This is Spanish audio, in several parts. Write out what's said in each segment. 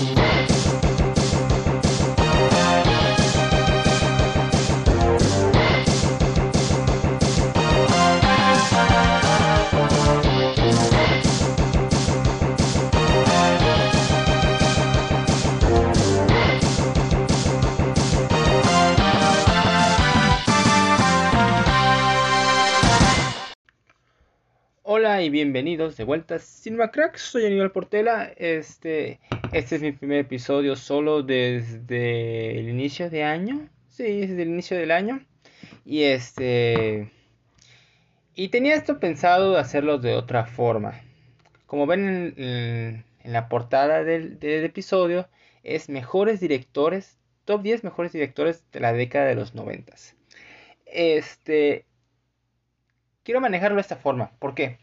Ooh. Hola y bienvenidos de vuelta a Cinema Cracks, soy Aníbal Portela. Este, este es mi primer episodio solo desde el inicio de año. Sí, desde el inicio del año. Y este. Y tenía esto pensado hacerlo de otra forma. Como ven en, la portada del, del, episodio, es mejores directores, top 10 mejores directores de la década de los 90. Este. Quiero manejarlo de esta forma. ¿Por qué?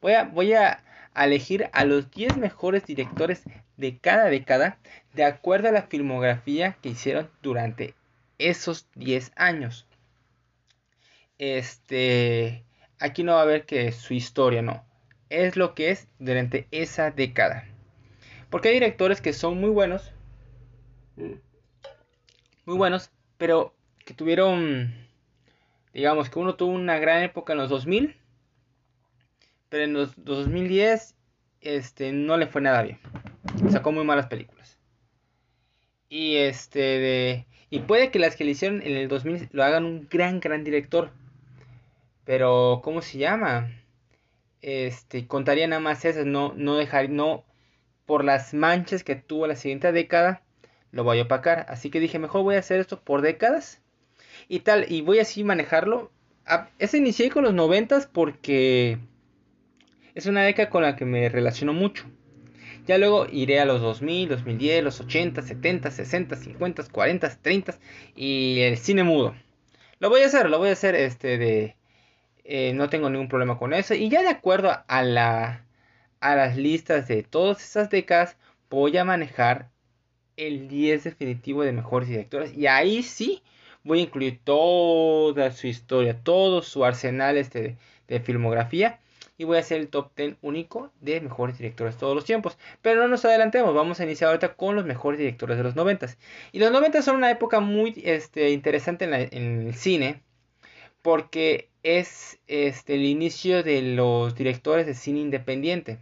Voy a, elegir a los 10 mejores directores de cada década de acuerdo a la filmografía que hicieron durante esos 10 años. Este, aquí no va a ver que su historia, no. Es lo que es durante esa década. Porque hay directores que son muy buenos. Muy buenos, pero que tuvieron, digamos que uno tuvo una gran época en los 2000 pero en los 2010 este, no le fue nada bien. Sacó muy malas películas. Y este de, y puede que las que le hicieron en el 2000 lo hagan un gran gran director. Pero ¿cómo se llama? Este, contaría nada más esas, no no dejar no por las manchas que tuvo la siguiente década lo voy a opacar, así que dije, mejor voy a hacer esto por décadas y tal y voy así manejarlo. Ese inicié con los noventas porque es una década con la que me relaciono mucho. Ya luego iré a los 2000, 2010, los 80, 70, 60, 50, 40, 30 y el cine mudo. Lo voy a hacer, lo voy a hacer este de... Eh, no tengo ningún problema con eso. Y ya de acuerdo a, la, a las listas de todas esas décadas, voy a manejar el 10 definitivo de mejores directores. Y ahí sí voy a incluir toda su historia, todo su arsenal este de filmografía y voy a hacer el top 10 único de mejores directores de todos los tiempos. Pero no nos adelantemos, vamos a iniciar ahorita con los mejores directores de los 90. Y los 90 son una época muy este, interesante en, el cine porque es este, el inicio de los directores de cine independiente.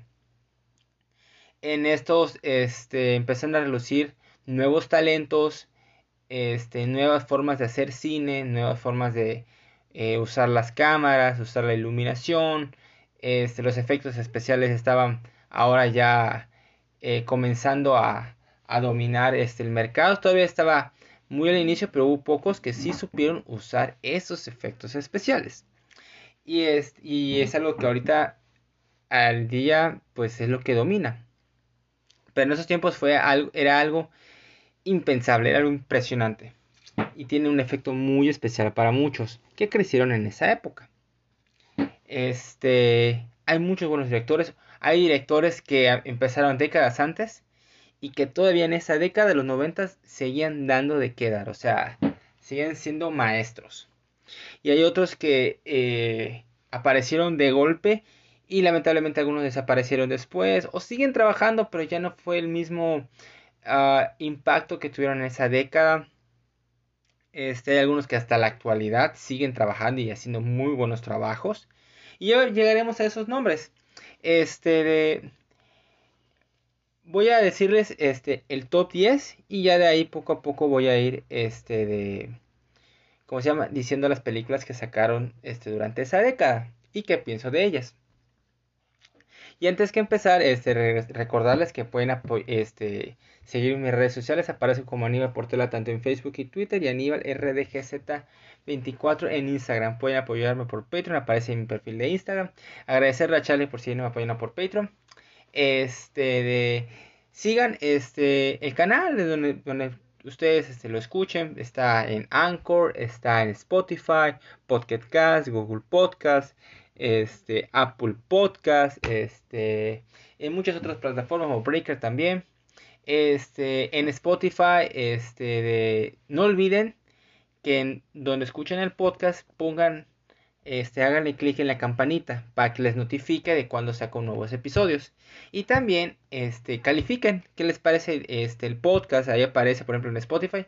En estos este, empezaron a relucir nuevos talentos, este, nuevas formas de hacer cine, nuevas formas de eh, usar las cámaras, usar la iluminación, este, los efectos especiales estaban ahora ya eh, comenzando a, dominar este, el mercado. Todavía estaba muy al inicio, pero hubo pocos que sí supieron usar esos efectos especiales. Y es, y es algo que ahorita al día pues es lo que domina. Pero en esos tiempos fue algo, era algo impensable, era algo impresionante. Y tiene un efecto muy especial para muchos que crecieron en esa época. Este, hay muchos buenos directores. Hay directores que empezaron décadas antes y que todavía en esa década de los 90 seguían dando de quedar. O sea, siguen siendo maestros. Y hay otros que eh, aparecieron de golpe y lamentablemente algunos desaparecieron después o siguen trabajando pero ya no fue el mismo ah, impacto que tuvieron en esa década. Este, hay algunos que hasta la actualidad siguen trabajando y haciendo muy buenos trabajos. Y hoy llegaremos a esos nombres. Este de voy a decirles este el top 10 y ya de ahí poco a poco voy a ir este de ¿cómo se llama? diciendo las películas que sacaron este durante esa década y qué pienso de ellas. Y antes que empezar, este, recordarles que pueden este, seguir mis redes sociales. Aparecen como Aníbal Portela tanto en Facebook y Twitter y Aníbal RDGZ24 en Instagram. Pueden apoyarme por Patreon, aparece en mi perfil de Instagram. Agradecerle a Charlie por seguirme apoyando por Patreon. Este, de, sigan este, el canal de donde, donde ustedes este, lo escuchen. Está en Anchor, está en Spotify, Podcast Google Podcast este, Apple Podcast, este, en muchas otras plataformas como Breaker también. Este, en Spotify, este, no olviden que en, donde escuchen el podcast pongan este, háganle clic en la campanita para que les notifique de cuando saco nuevos episodios. Y también este, califiquen qué les parece este, el podcast. Ahí aparece, por ejemplo, en Spotify.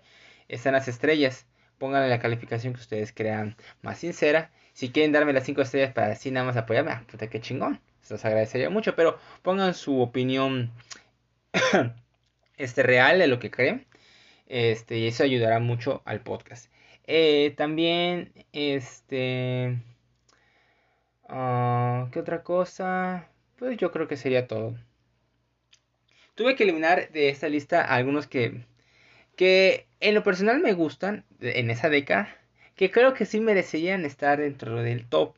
Están las estrellas. Pónganle la calificación que ustedes crean más sincera. Si quieren darme las 5 estrellas para así nada más apoyarme, ah, puta que chingón. Se los agradecería mucho. Pero pongan su opinión este, real de lo que creen. Este, y eso ayudará mucho al podcast. Eh, también, este... Ah, ¿Qué otra cosa? Pues yo creo que sería todo. Tuve que eliminar de esta lista algunos que, que en lo personal me gustan en esa década, que creo que sí merecerían estar dentro del top.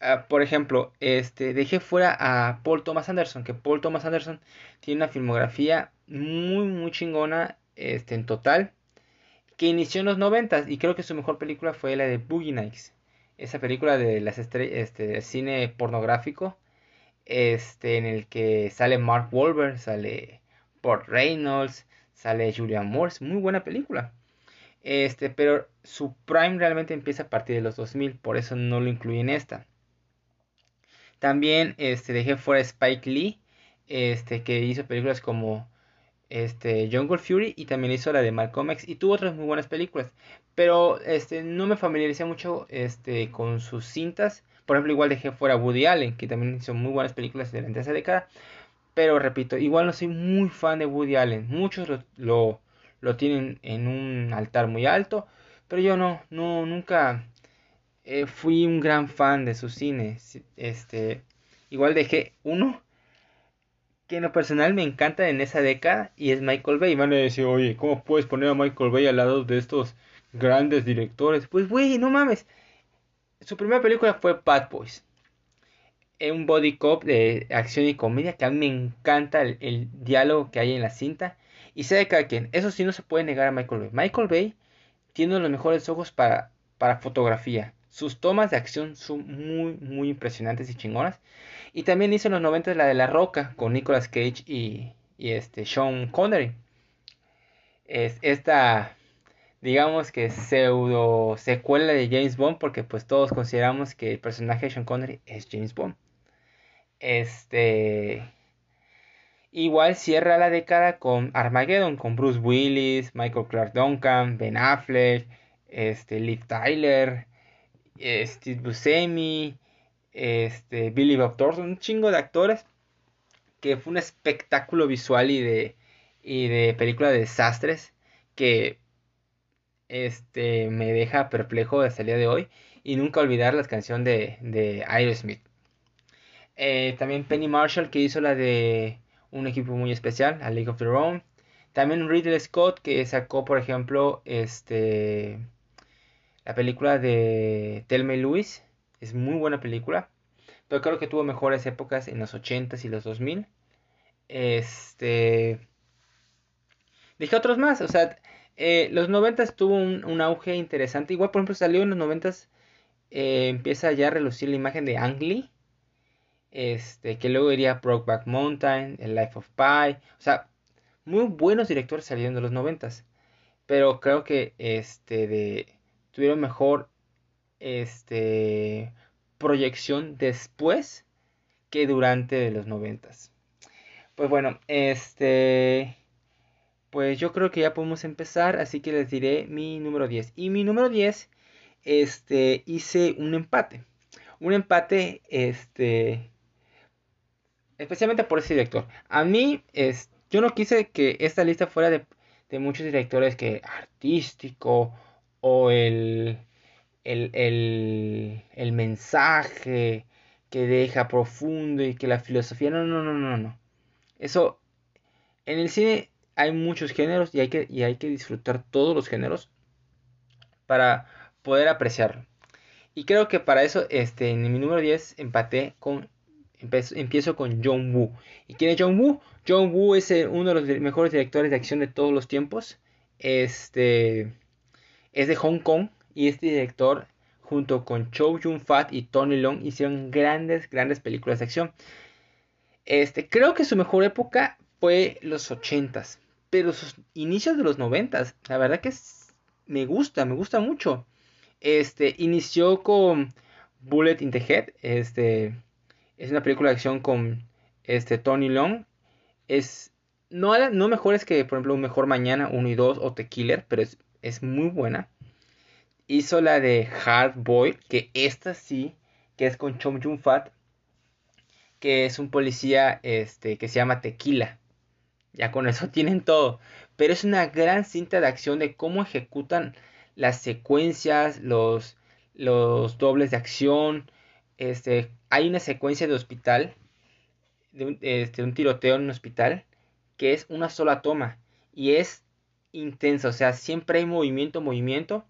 Ah, por ejemplo, este, dejé fuera a Paul Thomas Anderson, que Paul Thomas Anderson tiene una filmografía muy, muy chingona este, en total que inició en los 90 y creo que su mejor película fue la de Boogie Nights. Esa película de las este, cine pornográfico, este, en el que sale Mark Wahlberg, sale Port Reynolds, sale Julia Moore, muy buena película. Este, pero su prime realmente empieza a partir de los 2000, por eso no lo incluí en esta. También este, dejé fuera Spike Lee, este, que hizo películas como este, Jungle Fury y también hizo la de Malcolm X y tuvo otras muy buenas películas. Pero este, no me familiaricé mucho este, con sus cintas. Por ejemplo, igual dejé fuera Woody Allen, que también hizo muy buenas películas durante esa década. Pero repito, igual no soy muy fan de Woody Allen. Muchos lo, tienen en un altar muy alto. Pero yo no, no, nunca eh, fui un gran fan de su cine. Este, igual dejé uno que en lo personal me encanta en esa década y es Michael Bay. Van a decir, oye, ¿cómo puedes poner a Michael Bay al lado de estos grandes directores? Pues, güey, no mames. Su primera película fue Bad Boys. Un body cop de acción y comedia que a mí me encanta el, diálogo que hay en la cinta. Y sé de cada quien. Eso sí no se puede negar a Michael Bay. Michael Bay tiene los mejores ojos para, para fotografía. Sus tomas de acción son muy, muy impresionantes y chingonas. Y también hizo en los 90 la de La Roca con Nicolas Cage y, este Sean Connery. Es esta, digamos que pseudo secuela de James Bond porque pues todos consideramos que el personaje de Sean Connery es James Bond. Este igual cierra la década con Armageddon con Bruce Willis, Michael Clark Duncan, Ben Affleck, este Liv Tyler, Steve Buscemi, este, Billy Bob Thornton, un chingo de actores que fue un espectáculo visual y de, y de película de desastres que este, me deja perplejo hasta el día de hoy y nunca olvidar la canción de, de Aerosmith. Eh, también Penny Marshall que hizo la de un equipo muy especial, A League of Their Own. También Ridley Scott que sacó por ejemplo este la película de Thelma y Louise es muy buena película. Pero creo que tuvo mejores épocas en los 80s y los 2000. Este. Dije otros más. O sea, eh, los 90s tuvo un, auge interesante. Igual, por ejemplo, salió en los 90s. Eh, empieza ya a relucir la imagen de Ang Lee. Este, que luego iría Brokeback Mountain, El Life of Pi. O sea, muy buenos directores salieron de los 90s. Pero creo que este de tuvieron mejor este, proyección después que durante los noventas. Pues bueno, este... Pues yo creo que ya podemos empezar, así que les diré mi número 10. Y mi número 10, este, hice un empate. Un empate, este, especialmente por ese director. A mí, es, yo no quise que esta lista fuera de, de muchos directores que artístico o el, el, el, mensaje que deja profundo y que la filosofía. No, no, no, no, no. Eso, en el cine hay muchos géneros y hay que, y hay que disfrutar todos los géneros para poder apreciarlo. Y creo que para eso, este, en mi número 10 empaté con, empiezo, con John Woo. ¿Y quién es John Woo? John Woo es uno de los mejores directores de acción de todos los tiempos. Este es de Hong Kong y este director junto con Chow Yun-fat y Tony Long hicieron grandes, grandes películas de acción. Este, creo que su mejor época fue los 80s, pero sus inicios de los 90s, la verdad que me gusta, me gusta mucho. Este, inició con Bullet in the Head. Este, es una película de acción con este, Tony Long. Es, no, no mejores que, por ejemplo, Un Mejor Mañana 1 y 2 o The Killer, pero es, es muy buena. Hizo la de Hard Boy, que esta sí, que es con Chom Jun Fat, que es un policía este, que se llama Tequila. Ya con eso tienen todo. Pero es una gran cinta de acción de cómo ejecutan las secuencias, los, los dobles de acción. Este, hay una secuencia de hospital, de un, este, un tiroteo en un hospital, que es una sola toma. Y es intensa, o sea, siempre hay movimiento, movimiento.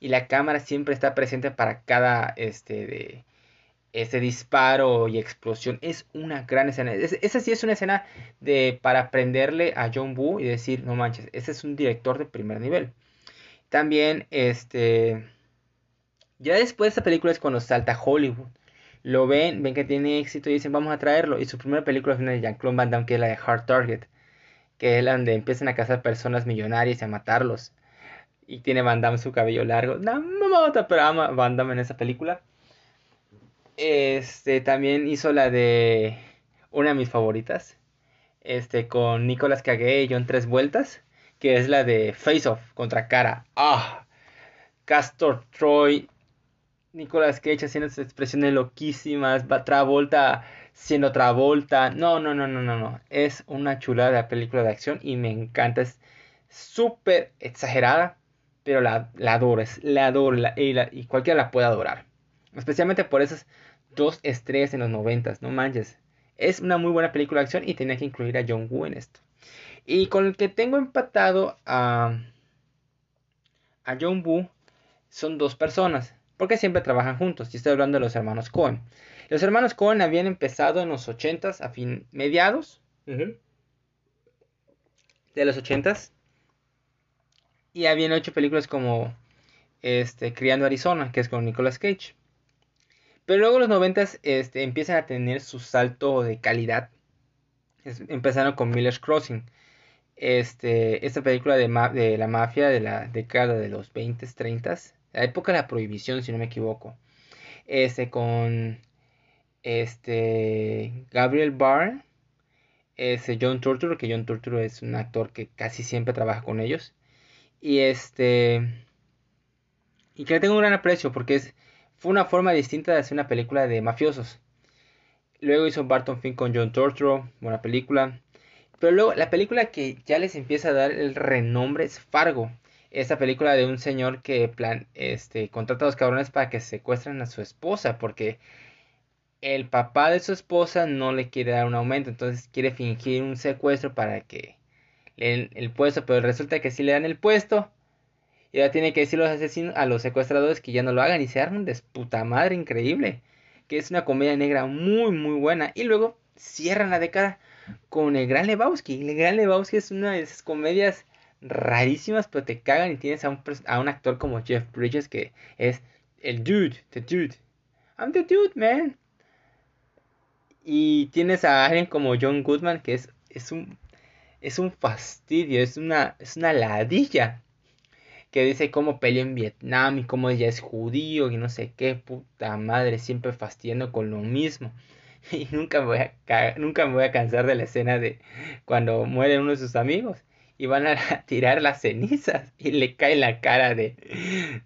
Y la cámara siempre está presente para cada este, de, ese disparo y explosión. Es una gran escena. esa sí es una escena de para aprenderle a John Woo y decir, no manches, ese es un director de primer nivel. También, este... Ya después de esta película es cuando salta Hollywood. Lo ven, ven que tiene éxito y dicen, vamos a traerlo. Y su primera película es una de Jean-Claude Van Damme, que es la de Hard Target. Que es la donde empiezan a cazar personas millonarias y a matarlos. Y tiene Van Damme su cabello largo. No, mata, pero ama Van Damme en esa película. Este también hizo la de una de mis favoritas. Este con Nicolas Cage y John Tres Vueltas. Que es la de Face Off contra Cara. ¡Ah! Castor Troy. Nicolas Cage haciendo sus expresiones loquísimas. Travolta siendo Travolta. No, no, no, no, no, no. Es una chulada de película de acción y me encanta. Es súper exagerada. Pero la, la adoro. Es, la adoro. y, y cualquiera la puede adorar. Especialmente por esas dos estrellas en los noventas, no manches. Es una muy buena película de acción y tenía que incluir a John Woo en esto. Y con el que tengo empatado a, a John Woo son dos personas, porque siempre trabajan juntos. Y estoy hablando de los hermanos Cohen. Los hermanos Cohen habían empezado en los ochentas, a fin mediados de los ochentas, y habían hecho películas como este, Criando Arizona, que es con Nicolas Cage. Pero luego los noventas este, empiezan a tener su salto de calidad. empezaron con Miller's Crossing. Este, esta película de, de, la mafia de la década de los 20, 30, la época de la prohibición, si no me equivoco. Este, con este, Gabriel Barr, este, John Turturro, que John Turturro es un actor que casi siempre trabaja con ellos. Y este, y que le tengo un gran aprecio porque es fue una forma distinta de hacer una película de mafiosos. Luego hizo Barton Fink con John Turturro, buena película. Pero luego la película que ya les empieza a dar el renombre es Fargo. Esta película de un señor que plan, este, contrata a los cabrones para que secuestren a su esposa porque el papá de su esposa no le quiere dar un aumento, entonces quiere fingir un secuestro para que le den el puesto, pero resulta que si le dan el puesto, y ahora tiene que decir los asesinos a los secuestradores que ya no lo hagan y se arman de puta madre increíble. Que es una comedia negra muy muy buena. Y luego cierran la década con El Gran Lebowski. El Gran Lebowski es una de esas comedias rarísimas, pero te cagan y tienes a un, a un actor como Jeff Bridges que es el dude, the dude. I'm the dude, man. Y tienes a alguien como John Goodman que es, es un es un fastidio, es una es una ladilla que dice cómo peleó en Vietnam y cómo ella es judío y no sé qué, puta madre, siempre fastidiando con lo mismo. Y nunca voy a, nunca me voy a cansar de la escena de cuando muere uno de sus amigos y van a tirar las cenizas y le cae la cara de,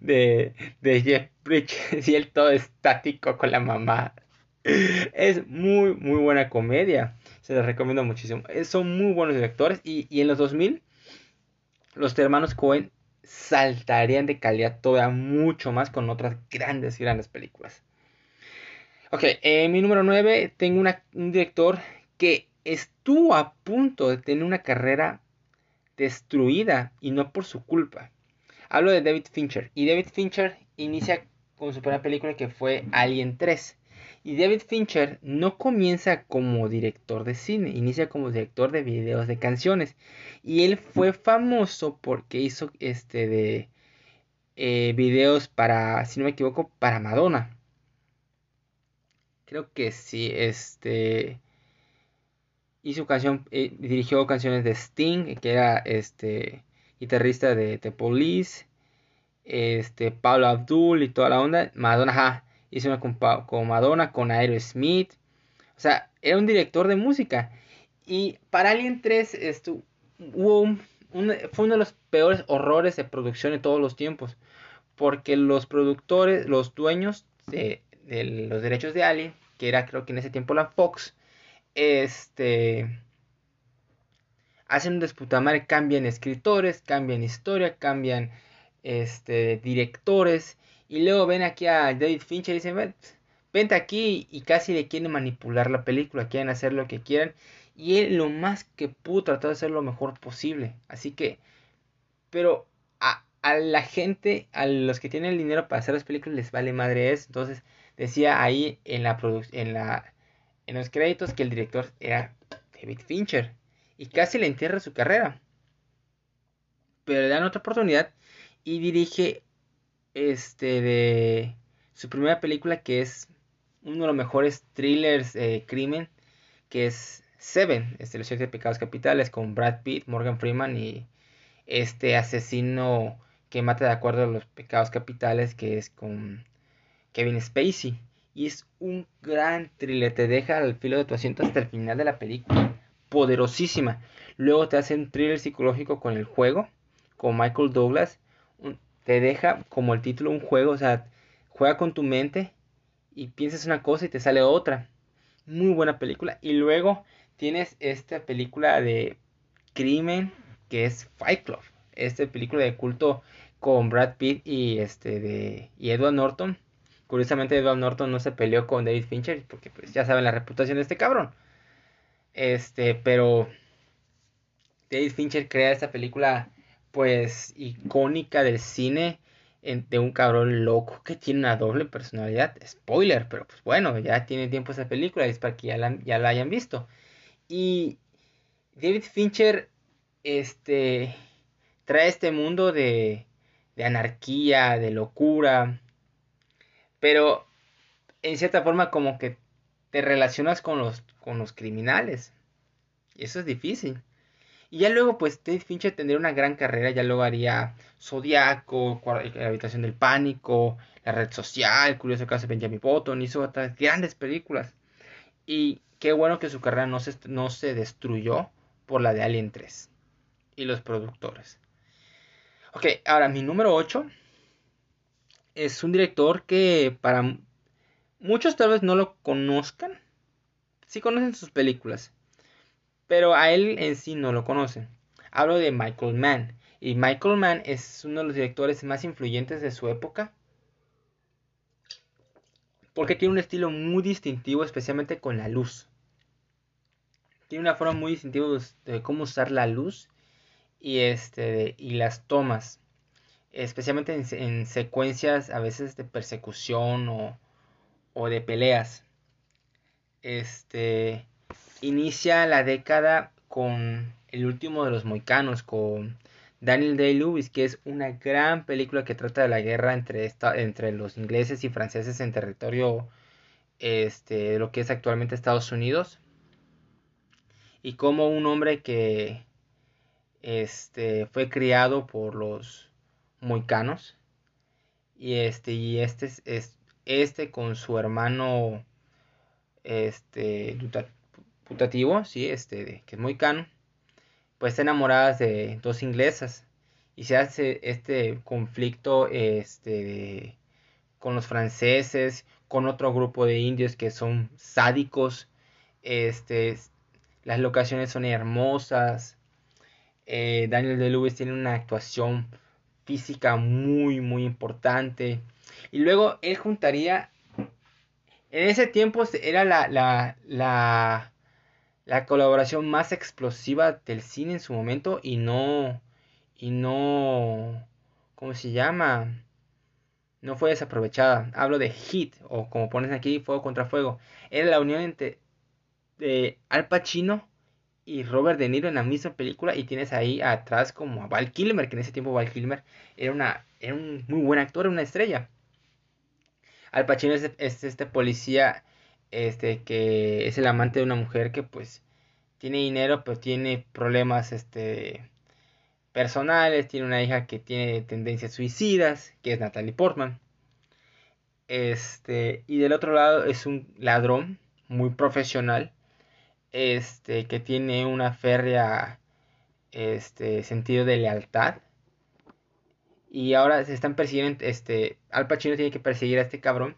de, de Jeff Bridges y él todo estático con la mamá. Es muy, muy buena comedia. Se les recomiendo muchísimo. Son muy buenos directores y, y en los 2000 los hermanos Cohen saltarían de calidad todavía mucho más con otras grandes, grandes películas. Ok, en mi número 9 tengo un director que estuvo a punto de tener una carrera destruida y no por su culpa. Hablo de David Fincher y David Fincher inicia con su primera película que fue Alien 3. Y David Fincher no comienza como director de cine, inicia como director de videos de canciones. Y él fue famoso porque hizo este de eh, videos para, si no me equivoco, para Madonna. Creo que sí, este hizo canción, eh, dirigió canciones de Sting, que era este guitarrista de The Police, este Pablo Abdul y toda la onda. Madonna, hizo una con, Madonna, con Aerosmith. O sea, era un director de música. Y para Alien 3 esto, hubo fue uno de los peores horrores de producción de todos los tiempos. Porque los productores, los dueños de, de los derechos de Alien, que era creo que en ese tiempo la Fox, este hacen un desputamar, cambian escritores, cambian historia, cambian este directores y luego ven aquí a David Fincher y dicen, vente aquí y casi le quieren manipular la película, quieren hacer lo que quieran y él lo más que pudo trató de hacer lo mejor posible. Así que, pero a, la gente, a los que tienen el dinero para hacer las películas les vale madre eso. Entonces decía ahí en la en la en los créditos que el director era David Fincher y casi le entierra su carrera. Pero le dan otra oportunidad y dirige este de su primera película que es uno de los mejores thrillers de crimen que es Seven, este los siete pecados capitales con Brad Pitt, Morgan Freeman y este asesino que mata de acuerdo a los pecados capitales que es con Kevin Spacey y es un gran thriller, te deja al filo de tu asiento hasta el final de la película, poderosísima. Luego te hace un thriller psicológico con el juego, con Michael Douglas, te deja como el título un juego, o sea, juega con tu mente y piensas una cosa y te sale otra. Muy buena película. Y luego tienes esta película de crimen que es Fight Club. Esta película de culto con Brad Pitt y este de y Edward Norton Curiosamente Edward Norton no se peleó con David Fincher porque pues ya saben la reputación de este cabrón. Este, pero David Fincher crea esta película pues icónica del cine de un cabrón loco que tiene una doble personalidad. Spoiler, pero pues bueno, ya tiene tiempo esa película y es para que ya la, ya la hayan visto. Y David Fincher este trae este mundo de, de anarquía, de locura, pero en cierta forma como que te relacionas con los, con los criminales. Y eso es difícil. Y ya luego, pues, David Fincher tendría una gran carrera. Ya luego haría Zodiaco, La Habitación del Pánico, La Red Social, Curioso Caso de Benjamin Button. Hizo otras grandes películas. Y qué bueno que su carrera no se, no se destruyó por la de Alien 3 y los productores. Ok, ahora mi número 8 es un director que para muchos tal vez no lo conozcan. Sí conocen sus películas, pero a él en sí no lo conocen. Hablo de Michael Mann. Y Michael Mann es uno de los directores más influyentes de su época. Porque tiene un estilo muy distintivo, especialmente con la luz. Tiene una forma muy distintiva de cómo usar la luz y, este, y las tomas especialmente en, secuencias a veces de persecución o, de peleas. Este inicia la década con el último de los moicanos, con Daniel Day-Lewis, que es una gran película que trata de la guerra entre, entre los ingleses y franceses en territorio este, de lo que es actualmente Estados Unidos. Y como un hombre que este, fue criado por los muy canos. Y este, y este es, este con su hermano este putativo, sí, este, que es muy cano, pues está enamoradas de dos inglesas. Y se hace este conflicto este, con los franceses, con otro grupo de indios que son sádicos. Este, las locaciones son hermosas. Eh, Daniel de tiene una actuación física muy, muy importante. Y luego él juntaría, en ese tiempo era la, la, la, la colaboración más explosiva del cine en su momento y no, y no, ¿cómo se llama? No fue desaprovechada. Hablo de Hit, o como pones aquí, Fuego contra Fuego. Era la unión entre de Al Pacino y Robert De Niro en la misma película y tienes ahí atrás como a Val Kilmer, que en ese tiempo Val Kilmer era, una, era un muy buen actor, una estrella. Al Pacino es, este policía este que es el amante de una mujer que pues tiene dinero pero tiene problemas este personales, tiene una hija que tiene tendencias suicidas, que es Natalie Portman. Este, y del otro lado es un ladrón muy profesional, este, que tiene una férrea este sentido de lealtad. Y ahora se están persiguiendo, este, Al Pacino tiene que perseguir a este cabrón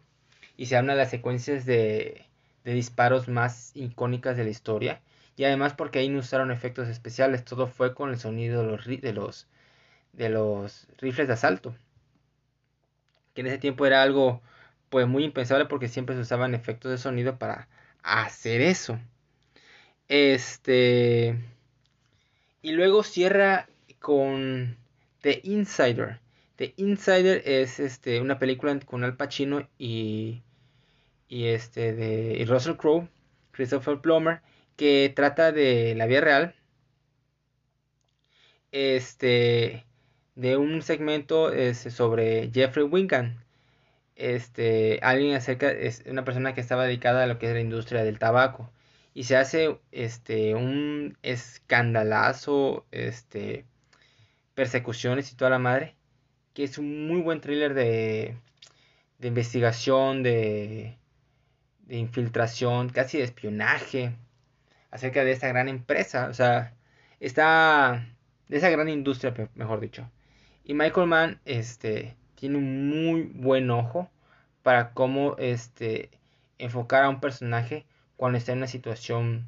y se hablan las secuencias de, de disparos más icónicas de la historia. Y además porque ahí no usaron efectos especiales, todo fue con el sonido de los, de los, de los rifles de asalto. Que en ese tiempo era algo pues muy impensable porque siempre se usaban efectos de sonido para hacer eso. Este y luego cierra con The Insider. The Insider es este una película con Al Pacino y y este de y Russell Crowe, Christopher Plummer, que trata de la vida real. Este de un segmento es sobre Jeffrey Wingan. Este, alguien acerca es una persona que estaba dedicada a lo que es la industria del tabaco y se hace este un escandalazo, este persecuciones y toda la madre, que es un muy buen thriller de de investigación, de de infiltración, casi de espionaje acerca de esta gran empresa, o sea, está de esa gran industria, mejor dicho. Y Michael Mann este tiene un muy buen ojo para cómo este enfocar a un personaje cuando está en una situación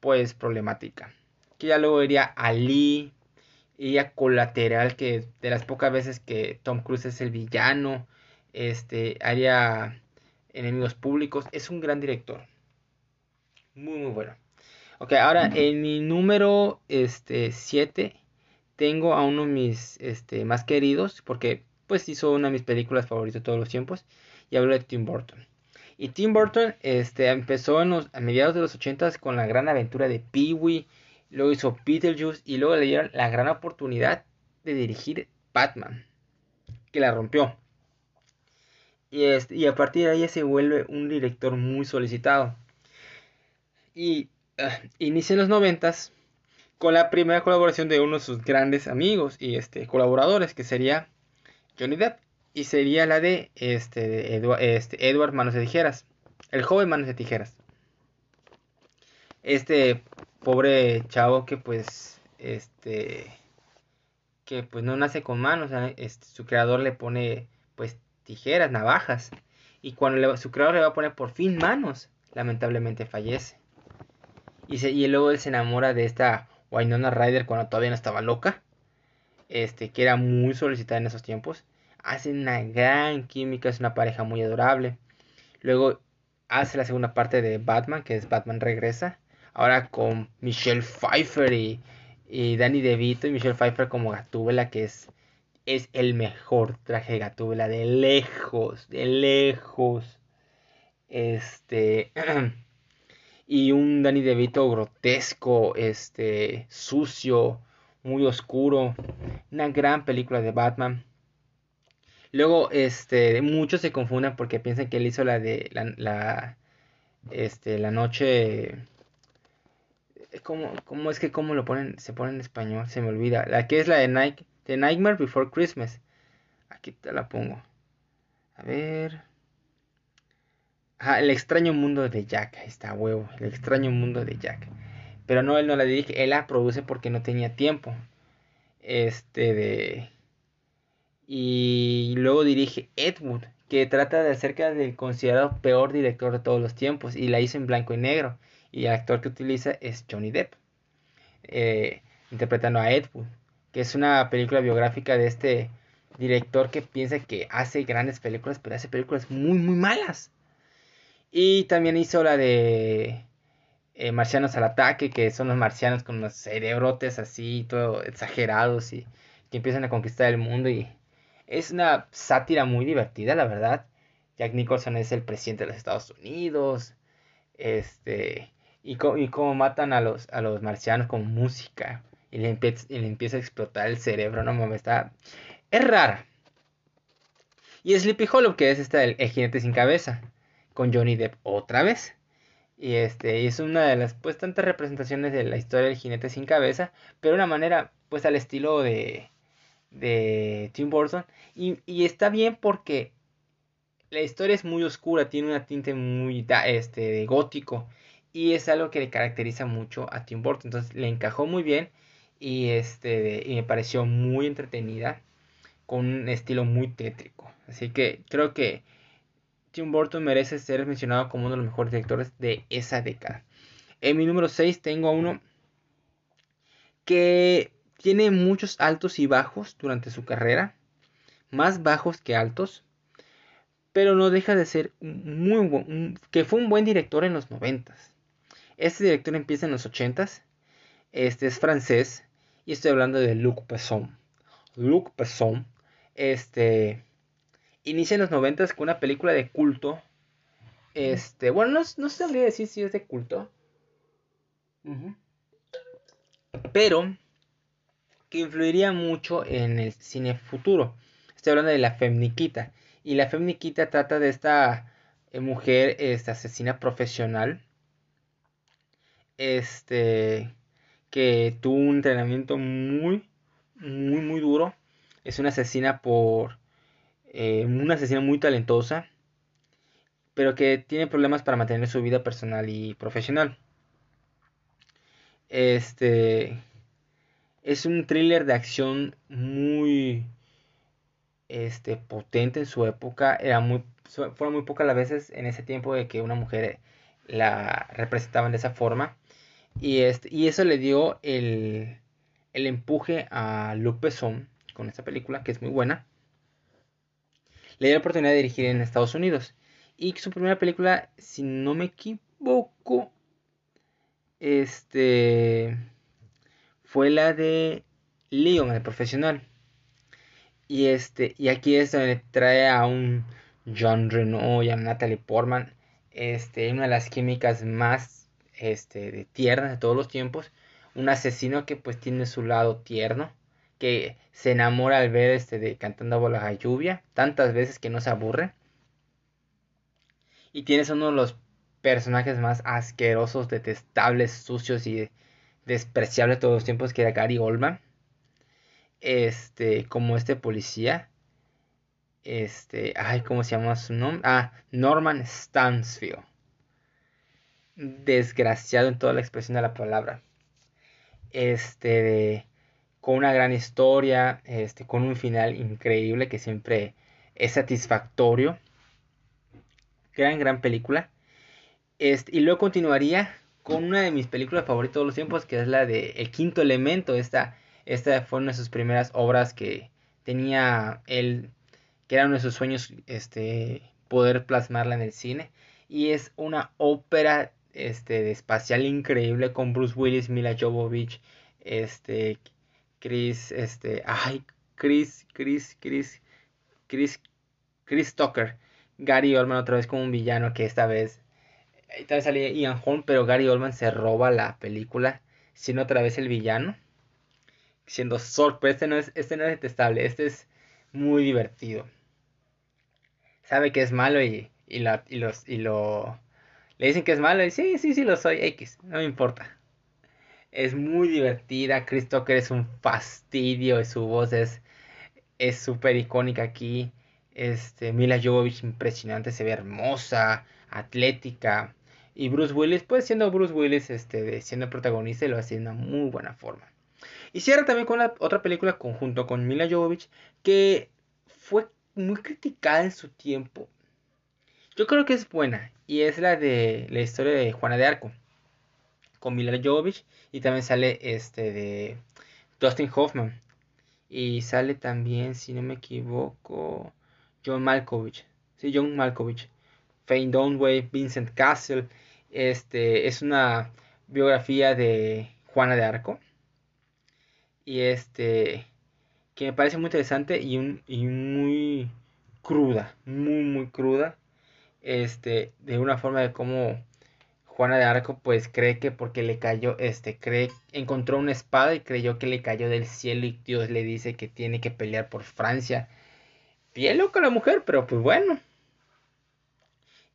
pues problemática. Que ya luego iría a Lee, iría colateral que de las pocas veces que Tom Cruise es el villano, este haría enemigos públicos. Es un gran director. Muy, muy bueno. Ok, ahora en mi número 7 este, tengo a uno de mis este, más queridos, porque pues hizo una de mis películas favoritas de todos los tiempos, y hablo de Tim Burton. Y Tim Burton este, empezó en a mediados de los 80 con la gran aventura de Pee-wee, luego hizo Beetlejuice y luego le dieron la gran oportunidad de dirigir Batman, que la rompió. Y, este, y a partir de ahí se vuelve un director muy solicitado. Y uh, inicia en los noventas con la primera colaboración de uno de sus grandes amigos y este, colaboradores, que sería Johnny Depp. Y sería la de este, este, Edward Manos de Tijeras. El joven Manos de Tijeras. Este pobre chavo que pues este que pues no nace con manos, este, su creador le pone pues tijeras, navajas. Y cuando su creador le va a poner por fin manos, lamentablemente fallece. Y, luego él se enamora de esta Wynonna Ryder cuando todavía no estaba loca. Este, que era muy solicitada en esos tiempos. Hacen una gran química, es una pareja muy adorable. Luego hace la segunda parte de Batman, que es Batman Regresa. Ahora con Michelle Pfeiffer y, Danny DeVito y Michelle Pfeiffer como Gatúbela, que es es el mejor traje de Gatúbela de lejos, de lejos. Este y un Danny DeVito grotesco, este sucio, muy oscuro, una gran película de Batman. Luego, este, muchos se confunden porque piensan que él hizo la de la, este, la noche ¿Cómo, ¿Cómo, es que cómo lo ponen? Se pone en español, se me olvida. La que es la de Nike, Nightmare Before Christmas. Aquí te la pongo. A ver. Ah, el extraño mundo de Jack. Ahí está, huevo. El extraño mundo de Jack. Pero no, él no la dirige. Él la produce porque no tenía tiempo. Este de. Y luego dirige Ed Wood. Que trata de acerca del considerado peor director de todos los tiempos. Y la hizo en blanco y negro. Y el actor que utiliza es Johnny Depp. Eh, interpretando a Ed Wood que es una película biográfica de este director que piensa que hace grandes películas, pero hace películas muy, muy malas. Y también hizo la de eh, Marcianos al Ataque, que son los marcianos con unos cerebrotes así, todo exagerados y que empiezan a conquistar el mundo. Y es una sátira muy divertida, la verdad. Jack Nicholson es el presidente de los Estados Unidos. Este. Y, y cómo matan a los, a los marcianos con música y le, empieza a explotar el cerebro, no mames, está... Es rara. Y Sleepy Hollow, que es esta el, jinete sin cabeza, con Johnny Depp otra vez. Y este es una de las pues tantas representaciones de la historia del jinete sin cabeza, pero de una manera pues al estilo de de Tim Burton y, y está bien porque la historia es muy oscura, tiene una tinte muy este, de gótico y es algo que le caracteriza mucho a Tim Burton. Entonces le encajó muy bien y, este, y me pareció muy entretenida con un estilo muy tétrico. Así que creo que Tim Burton merece ser mencionado como uno de los mejores directores de esa década. En mi número 6 tengo a uno que tiene muchos altos y bajos durante su carrera, más bajos que altos, pero no deja de ser muy buen, que fue un buen director en los noventas. Este director empieza en los ochentas, este es francés y estoy hablando de Luc Besson. Luc Besson, este, inicia en los noventas con una película de culto. Este, bueno, no, no sabría decir si es de culto. Pero que influiría mucho en el cine futuro. Estoy hablando de la Femniquita. Y la Femniquita trata de esta eh, mujer, esta asesina profesional. Este. Que tuvo un entrenamiento muy, muy, muy duro. Es una asesina por. Eh, una asesina muy talentosa. Pero que tiene problemas para mantener su vida personal y profesional. Este. Es un thriller de acción muy este, potente en su época. Era muy, fueron muy pocas las veces en ese tiempo de que una mujer la representaban de esa forma. Y, este, y eso le dio el, el empuje a Luc con esta película, que es muy buena. Le dio la oportunidad de dirigir en Estados Unidos. Y su primera película, si no me equivoco, este fue de Leon, el profesional. Y este, y aquí es donde trae a un John Renault y a Natalie Portman, este, una de las químicas más este, de tiernas de todos los tiempos, un asesino que pues tiene su lado tierno, que se enamora al ver este de cantando bolas a lluvia, tantas veces que no se aburre. Y tienes uno de los personajes más asquerosos, detestables, sucios y despreciables de todos los tiempos que era Gary Oldman este, como este policía, este, ay, ¿cómo se llama su nombre? Ah, Norman Stansfield. Desgraciado en toda la expresión de la palabra. Este, con una gran historia, este, con un final increíble que siempre es satisfactorio. Gran, gran película. Este, y luego continuaría con una de mis películas favoritas de todos los tiempos, que es la de El Quinto Elemento, esta esta fue una de sus primeras obras que tenía él, que era uno de sus sueños, este, poder plasmarla en el cine. Y es una ópera este, espacial increíble con Bruce Willis, Mila Jovovich, este, Chris, este, ay, Chris, Chris, Chris, Chris, Chris Tucker, Gary Oldman otra vez como un villano que esta vez, esta vez salía Ian Holm, pero Gary Oldman se roba la película, siendo otra vez el villano siendo sorpresa. Este no es, este no es detestable, este es muy divertido. Sabe que es malo y, y, la, y, los, y lo... Le dicen que es malo y sí, sí, sí, lo soy, X, no me importa. Es muy divertida, Chris Tucker es un fastidio, su voz es es súper icónica aquí. Este, Mila Jovovich impresionante, se ve hermosa, atlética. Y Bruce Willis, pues siendo Bruce Willis, este, siendo protagonista, lo hace de una muy buena forma. Y cierra también con otra película conjunto con Mila Jovovich que fue muy criticada en su tiempo. Yo creo que es buena y es la de la historia de Juana de Arco con Mila Jovovich y también sale este de Dustin Hoffman y sale también si no me equivoco John Malkovich. Sí, John Malkovich. Faye Dunaway, Vincent Castle. Este es una biografía de Juana de Arco y este que me parece muy interesante y, un, y muy cruda, muy muy cruda, este de una forma de cómo Juana de Arco pues cree que porque le cayó, este cree encontró una espada y creyó que le cayó del cielo y Dios le dice que tiene que pelear por Francia. Bien loca la mujer, pero pues bueno.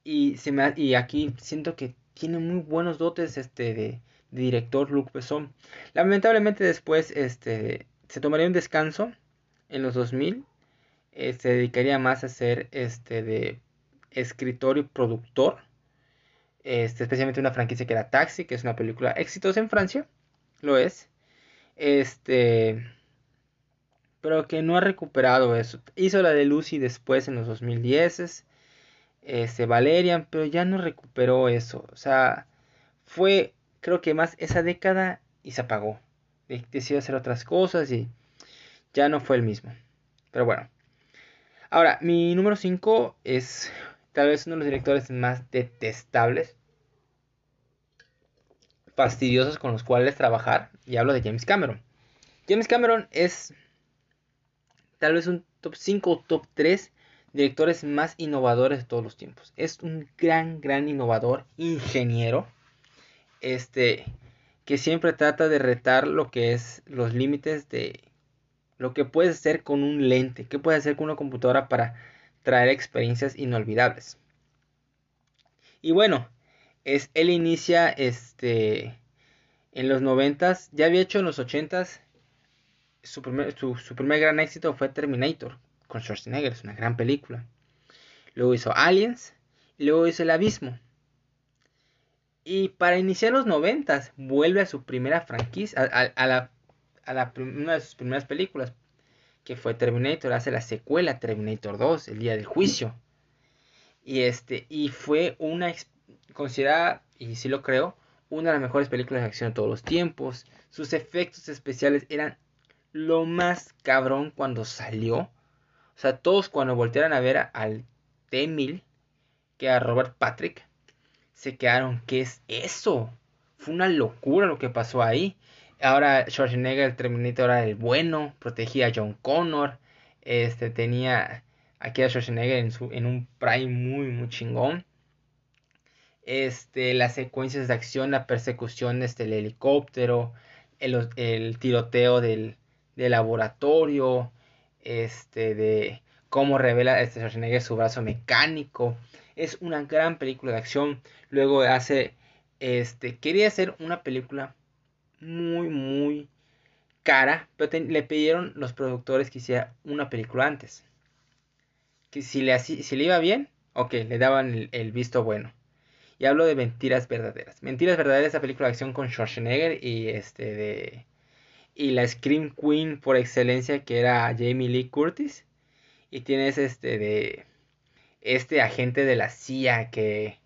Y se me y aquí siento que tiene muy buenos dotes este de director Luc Besson. Lamentablemente después este, se tomaría un descanso en los 2000. Eh, se dedicaría más a hacer este, de escritor y productor. Este, especialmente una franquicia que era Taxi, que es una película exitosa en Francia. Lo es. Este. Pero que no ha recuperado eso. Hizo la de Lucy después en los 2010. Este, Valerian, pero ya no recuperó eso. O sea, fue, creo que más esa década y se apagó. Decidió hacer otras cosas y ya no fue el mismo. Pero bueno. Ahora, mi número 5 es tal vez uno de los directores más detestables, fastidiosos con los cuales trabajar. Y hablo de James Cameron. James Cameron es tal vez un top 5 o top 3 directores más innovadores de todos los tiempos. Es un gran, gran innovador, ingeniero, este, que siempre trata de retar lo que es los límites de lo que puedes hacer con un lente, qué puedes hacer con una computadora para traer experiencias inolvidables. Y bueno, es, él inicia este, en los noventas, ya había hecho en los ochentas, su primer, su, primer gran éxito fue Terminator, con Schwarzenegger, es una gran película. Luego hizo Aliens, y luego hizo El Abismo. Y para iniciar los noventas, vuelve a su primera franquicia, a la a una de sus primeras películas, que fue Terminator, hace la secuela Terminator 2, El Día del Juicio. Y este, y fue una considerada, y sí lo creo, una de las mejores películas de acción de todos los tiempos. Sus efectos especiales eran lo más cabrón cuando salió. O sea, todos cuando voltearon a ver al T-1000, que a Robert Patrick, se quedaron, ¿qué es eso? Fue una locura lo que pasó ahí. Ahora Schwarzenegger, el Terminator, era el bueno, protegía a John Connor. Este tenía aquí a Schwarzenegger en, su, en un prime muy, muy chingón. Este, las secuencias de acción, la persecución este, el helicóptero, el, el tiroteo del, del, laboratorio, este, de cómo revela este Schwarzenegger su brazo mecánico. Es una gran película de acción. Luego hace, este, quería hacer una película muy, muy cara, pero le pidieron los productores que hiciera una película antes. Que si le, si le iba bien, ok, le daban el, visto bueno. Y hablo de Mentiras Verdaderas. Mentiras Verdaderas, esa película de acción con Schwarzenegger y este de... Y la Scream Queen por excelencia que era Jamie Lee Curtis. Y tienes este de... Este agente de la CIA que...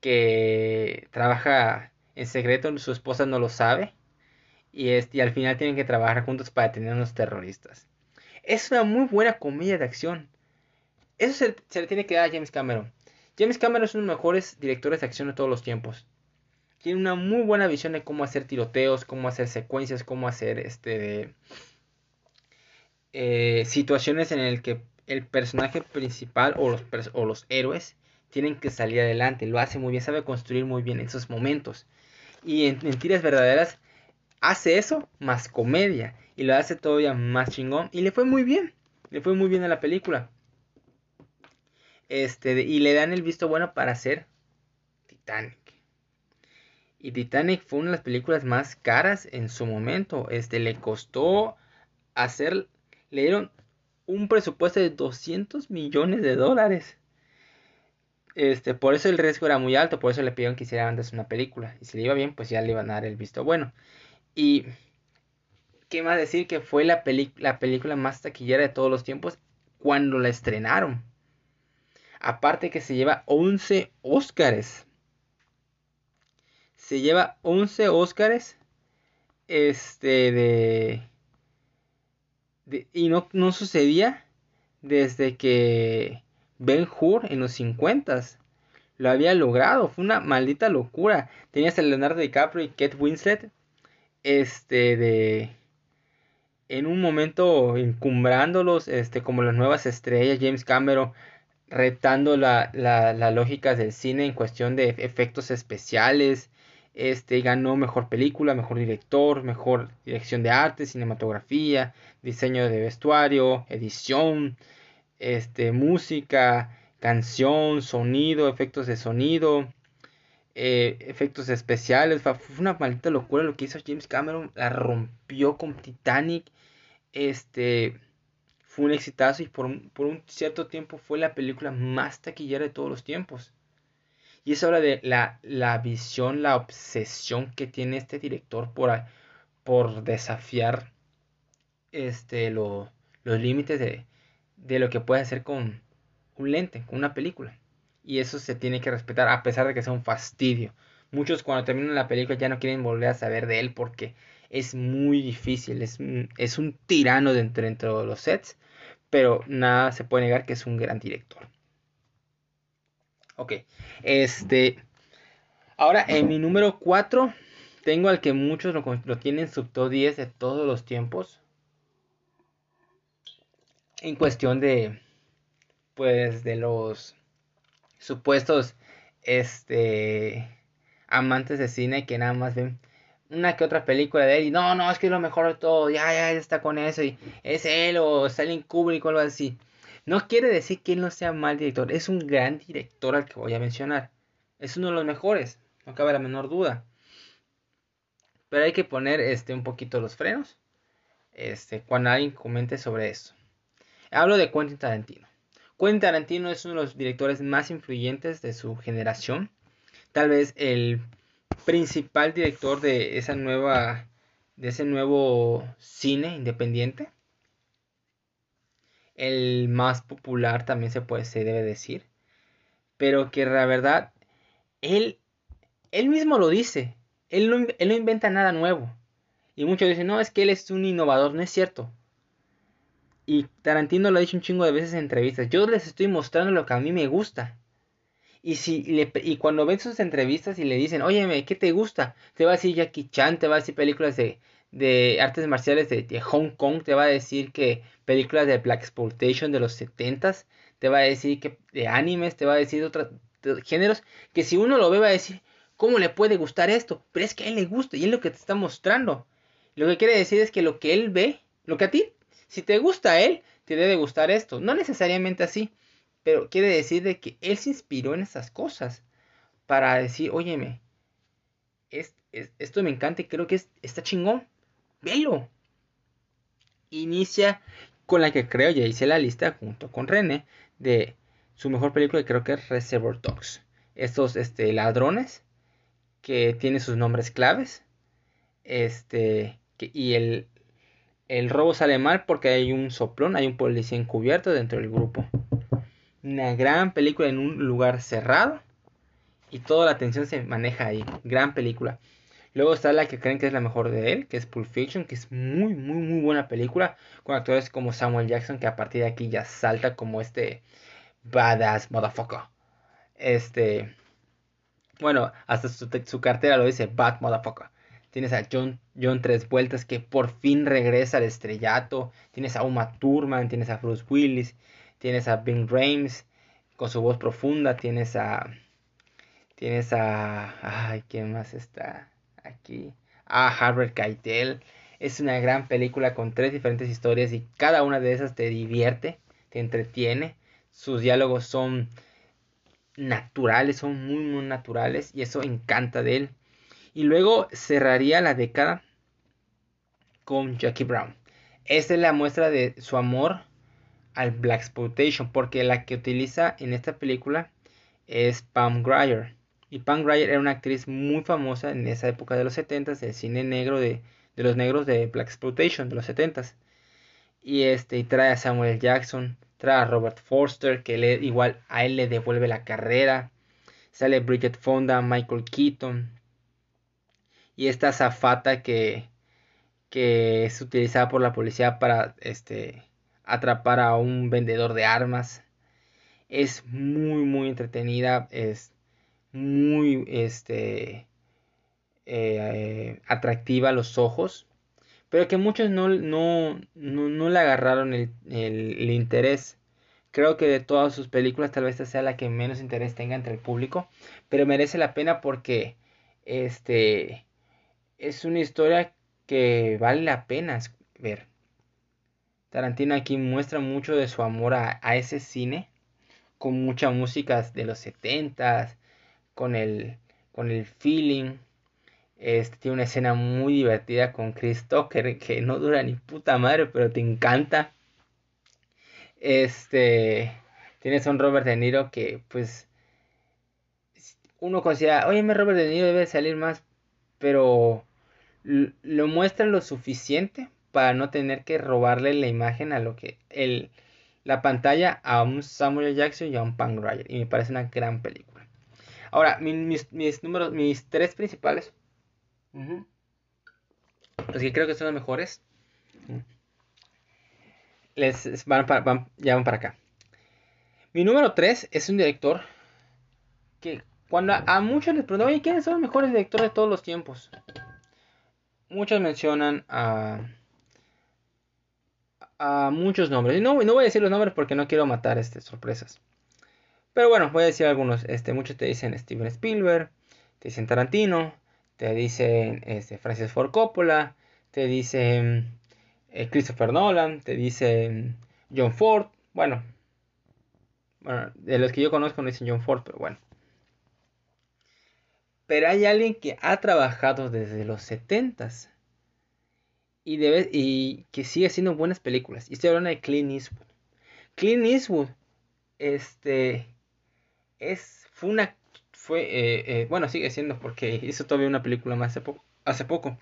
Que trabaja en secreto, su esposa no lo sabe y, este, y al final tienen que trabajar juntos para detener a unos terroristas. Es una muy buena comedia de acción. Eso se, le tiene que dar a James Cameron. James Cameron es uno de los mejores directores de acción de todos los tiempos. Tiene una muy buena visión de cómo hacer tiroteos, cómo hacer secuencias, cómo hacer este eh, situaciones en el que el personaje principal o los, o los héroes tienen que salir adelante. Lo hace muy bien, sabe construir muy bien esos momentos. Y en Mentiras Verdaderas hace eso más comedia y lo hace todavía más chingón y le fue muy bien. Le fue muy bien a la película. Este, y le dan el visto bueno para hacer Titanic. Y Titanic fue una de las películas más caras en su momento. Este, le costó hacer, le dieron un presupuesto de 200 millones de dólares. Este, por eso el riesgo era muy alto, por eso le pidieron que hiciera antes una película. Y si le iba bien, pues ya le iban a dar el visto bueno. Y qué más decir que fue la, la película más taquillera de todos los tiempos cuando la estrenaron. Aparte que se lleva 11 Óscares. Se lleva 11 Óscares. Este de, y no, no sucedía desde que Ben Hur en los 50 lo había logrado. Fue una maldita locura. Tenías a Leonardo DiCaprio y Kate Winslet este de en un momento encumbrándolos este como las nuevas estrellas James Cameron retando la, la, lógica del cine en cuestión de efectos especiales este ganó mejor película mejor director mejor dirección de arte cinematografía diseño de vestuario edición este música canción sonido efectos de sonido eh, efectos especiales. Fue una maldita locura lo que hizo James Cameron. La rompió con Titanic. Este. fue un exitazo y por por un cierto tiempo fue la película más taquillera de todos los tiempos. Y es habla de la, la visión, la obsesión que tiene este director por, por desafiar este, lo, los límites de, de lo que puede hacer con un lente, con una película. Y eso se tiene que respetar a pesar de que sea un fastidio. Muchos cuando terminan la película ya no quieren volver a saber de él porque es muy difícil, es, es un tirano dentro, dentro de los sets, pero nada se puede negar que es un gran director. Ok, este. Ahora en mi número 4 tengo al que muchos lo, lo tienen sub top 10 de todos los tiempos. En cuestión de. Pues de los supuestos. Este. Amantes de cine que nada más ven una que otra película de él y no, no, es que es lo mejor de todo, ya, ya, está con eso y es él o Stanley Kubrick o algo así. No quiere decir que él no sea mal director, es un gran director al que voy a mencionar. Es uno de los mejores, no cabe la menor duda. Pero hay que poner este un poquito los frenos. Este, cuando alguien comente sobre eso. Hablo de Quentin Tarantino. Quentin Tarantino es uno de los directores más influyentes de su generación. Tal vez el principal director de esa nueva de ese nuevo cine independiente el más popular también se puede se debe decir. Pero que la verdad él él mismo lo dice. Él no, él no inventa nada nuevo. Y muchos dicen no es que él es un innovador no es cierto. Y Tarantino lo ha dicho un chingo de veces en entrevistas. Yo les estoy mostrando lo que a mí me gusta. Y, si le, y cuando ven sus entrevistas y le dicen, óyeme, ¿qué te gusta? Te va a decir Jackie Chan, te va a decir películas de, de artes marciales de, Hong Kong, te va a decir que películas de Black Exploitation de los 70 te va a decir que de animes, te va a decir de otros géneros, que si uno lo ve va a decir, ¿cómo le puede gustar esto? Pero es que a él le gusta y es lo que te está mostrando. Lo que quiere decir es que lo que él ve, lo que a ti, si te gusta a él, te debe gustar esto. No necesariamente así. Pero quiere decir de que él se inspiró en esas cosas para decir, óyeme, esto me encanta y creo que está chingón. Velo. Inicia con la que creo, ya hice la lista junto con René, de su mejor película, creo que es Reservoir Dogs. Estos este, ladrones que tienen sus nombres claves. Este, y el, el robo sale mal porque hay un soplón, hay un policía encubierto dentro del grupo una gran película en un lugar cerrado y toda la atención se maneja ahí. Gran película. Luego está la que creen que es la mejor de él, que es Pulp Fiction, que es muy, muy, muy buena película, con actores como Samuel Jackson, que a partir de aquí ya salta como este badass motherfucker. Este, bueno, hasta su, cartera lo dice Bad motherfucker. Tienes a John, John Tres Vueltas, que por fin regresa al estrellato. Tienes a Uma Thurman, tienes a Bruce Willis, Tienes a Bing Rames con su voz profunda. Tienes a. Tienes a. Ay, ¿quién más está aquí? A Harvard Keitel. Es una gran película con tres diferentes historias y cada una de esas te divierte, te entretiene. Sus diálogos son naturales, son muy, muy naturales y eso encanta de él. Y luego cerraría la década con Jackie Brown. Esta es la muestra de su amor al Black Exploitation, porque la que utiliza en esta película es Pam Grier. Y Pam Grier era una actriz muy famosa en esa época de los 70 del cine negro de, los negros de Black Exploitation de los 70 Y este y trae a Samuel Jackson, trae a Robert Forster, que igual a él le devuelve la carrera. Sale Bridget Fonda, Michael Keaton. Y esta zafata que, que es utilizada por la policía para este atrapar a un vendedor de armas. Es muy, muy entretenida. Es muy este, eh, atractiva a los ojos. Pero que muchos no, no, no, le agarraron el, el, interés. Creo que de todas sus películas tal vez esta sea la que menos interés tenga entre el público. Pero merece la pena porque este es una historia que vale la pena ver. Tarantino aquí muestra mucho de su amor a, ese cine, con mucha música de los 70 con el, con el feeling. Este, tiene una escena muy divertida con Chris Tucker que no dura ni puta madre, pero te encanta. Este, tienes a un Robert De Niro que, pues, uno considera, oye, Robert De Niro debe salir más, pero lo muestra lo suficiente para no tener que robarle la imagen a lo que el, la pantalla a un Samuel Jackson y a un Punk Rider. Y me parece una gran película. Ahora, mis, mis, números, mis tres principales. Los que creo que son los mejores. Les van, van, ya van para acá. Mi número 3 es un director que cuando a, muchos les preguntan, oye, ¿quiénes son los mejores directores de todos los tiempos? Muchos mencionan a, a muchos nombres. Y no, no voy a decir los nombres porque no quiero matar este, sorpresas. Pero bueno, voy a decir algunos. Este, muchos te dicen Steven Spielberg, te dicen Tarantino, te dicen este, Francis Ford Coppola, te dicen eh, Christopher Nolan, te dicen John Ford. Bueno, bueno, de los que yo conozco no dicen John Ford, pero bueno. Pero hay alguien que ha trabajado desde los 70s y, debe, y que sigue haciendo buenas películas. Y estoy hablando de Clint Eastwood. Clint Eastwood, este, es, fue una, fue, eh, eh, bueno, sigue siendo porque hizo todavía una película más hace poco, hace poco.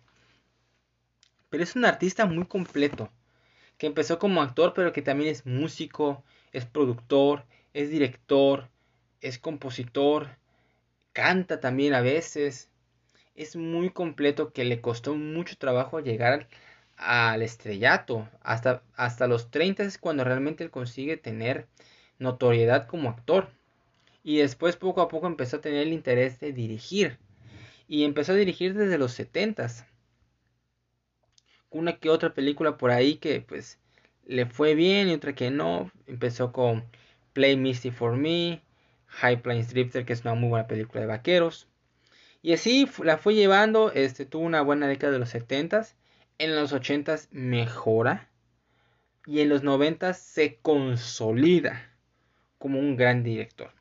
Pero es un artista muy completo, que empezó como actor, pero que también es músico, es productor, es director, es compositor, canta también a veces. Es muy completo que le costó mucho trabajo llegar al estrellato. Hasta, hasta los 30 es cuando realmente él consigue tener notoriedad como actor. Y después poco a poco empezó a tener el interés de dirigir. Y empezó a dirigir desde los 70 Una que otra película por ahí que pues le fue bien y otra que no. Empezó con Play Misty for Me, High Plains Drifter, que es una muy buena película de vaqueros. Y así la fue llevando, este, tuvo una buena década de los 70s, en los 80s mejora y en los 90s se consolida como un gran director.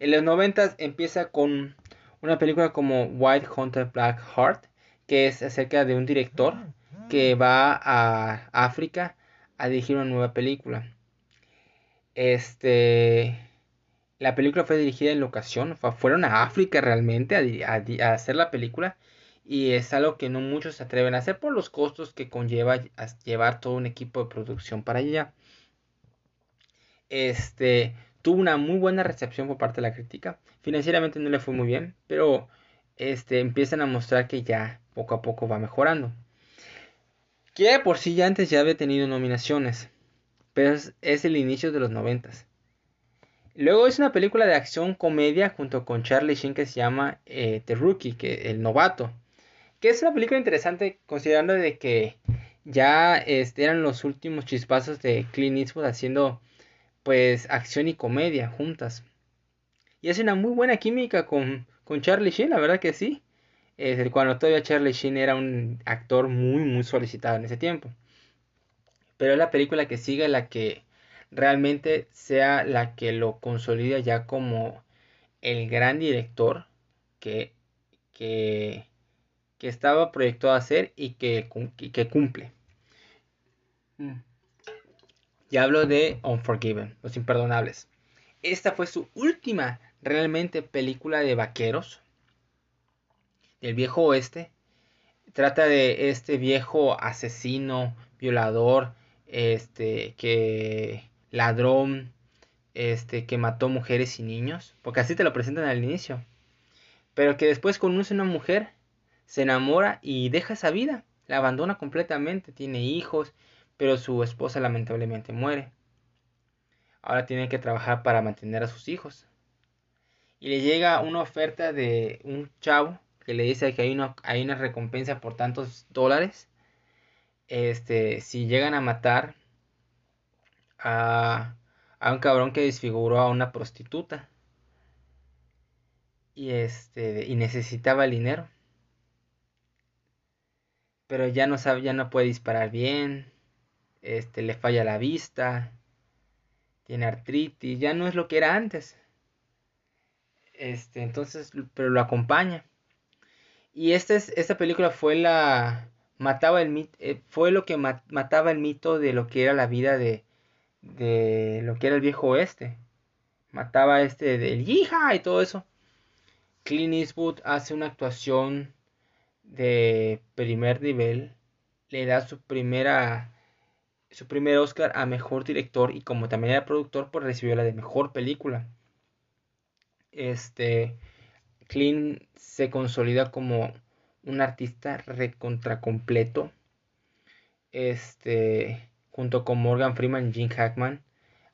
En los 90s empieza con una película como White Hunter Black Heart, que es acerca de un director que va a África a dirigir una nueva película. Este la película fue dirigida en locación, fueron a África realmente a, hacer la película y es algo que no muchos se atreven a hacer por los costos que conlleva llevar todo un equipo de producción para allá. Este tuvo una muy buena recepción por parte de la crítica. Financieramente no le fue muy bien, pero este empiezan a mostrar que ya poco a poco va mejorando. Que por sí ya antes ya había tenido nominaciones, pero es, el inicio de los noventas. Luego es una película de acción comedia junto con Charlie Sheen que se llama eh, The Rookie, que el novato. Que es una película interesante considerando de que ya este, eran los últimos chispazos de Clint Eastwood haciendo pues acción y comedia juntas. Y es una muy buena química con, con Charlie Sheen, la verdad que sí. Cuando todavía Charlie Sheen era un actor muy muy solicitado en ese tiempo. Pero es la película que sigue la que realmente sea la que lo consolida ya como el gran director que, que, que estaba proyectado a ser y que, que cumple. Mm. Y hablo de Unforgiven, Los Imperdonables. Esta fue su última realmente película de vaqueros del viejo oeste. Trata de este viejo asesino, violador, este que ladrón, este, que mató mujeres y niños, porque así te lo presentan al inicio, pero que después conoce una mujer, se enamora y deja esa vida, la abandona completamente, tiene hijos, pero su esposa lamentablemente muere. Ahora tiene que trabajar para mantener a sus hijos. Y le llega una oferta de un chavo que le dice que hay una, recompensa por tantos dólares. Este, si llegan a matar a, un cabrón que desfiguró a una prostituta. Y este y necesitaba el dinero. Pero ya no sabe, ya no puede disparar bien. Este le falla la vista. Tiene artritis, ya no es lo que era antes. Este, entonces, pero lo acompaña. Y esta, es, esta película fue la mataba el eh, fue lo que mataba el mito de lo que era la vida de, de lo que era el viejo oeste. Mataba este del hija y todo eso. Clint Eastwood hace una actuación de primer nivel. Le da su primera su primer Oscar a mejor director y como también era productor, pues recibió la de mejor película. Este Clint se consolida como un artista recontra completo. Este junto con Morgan Freeman Jim Hackman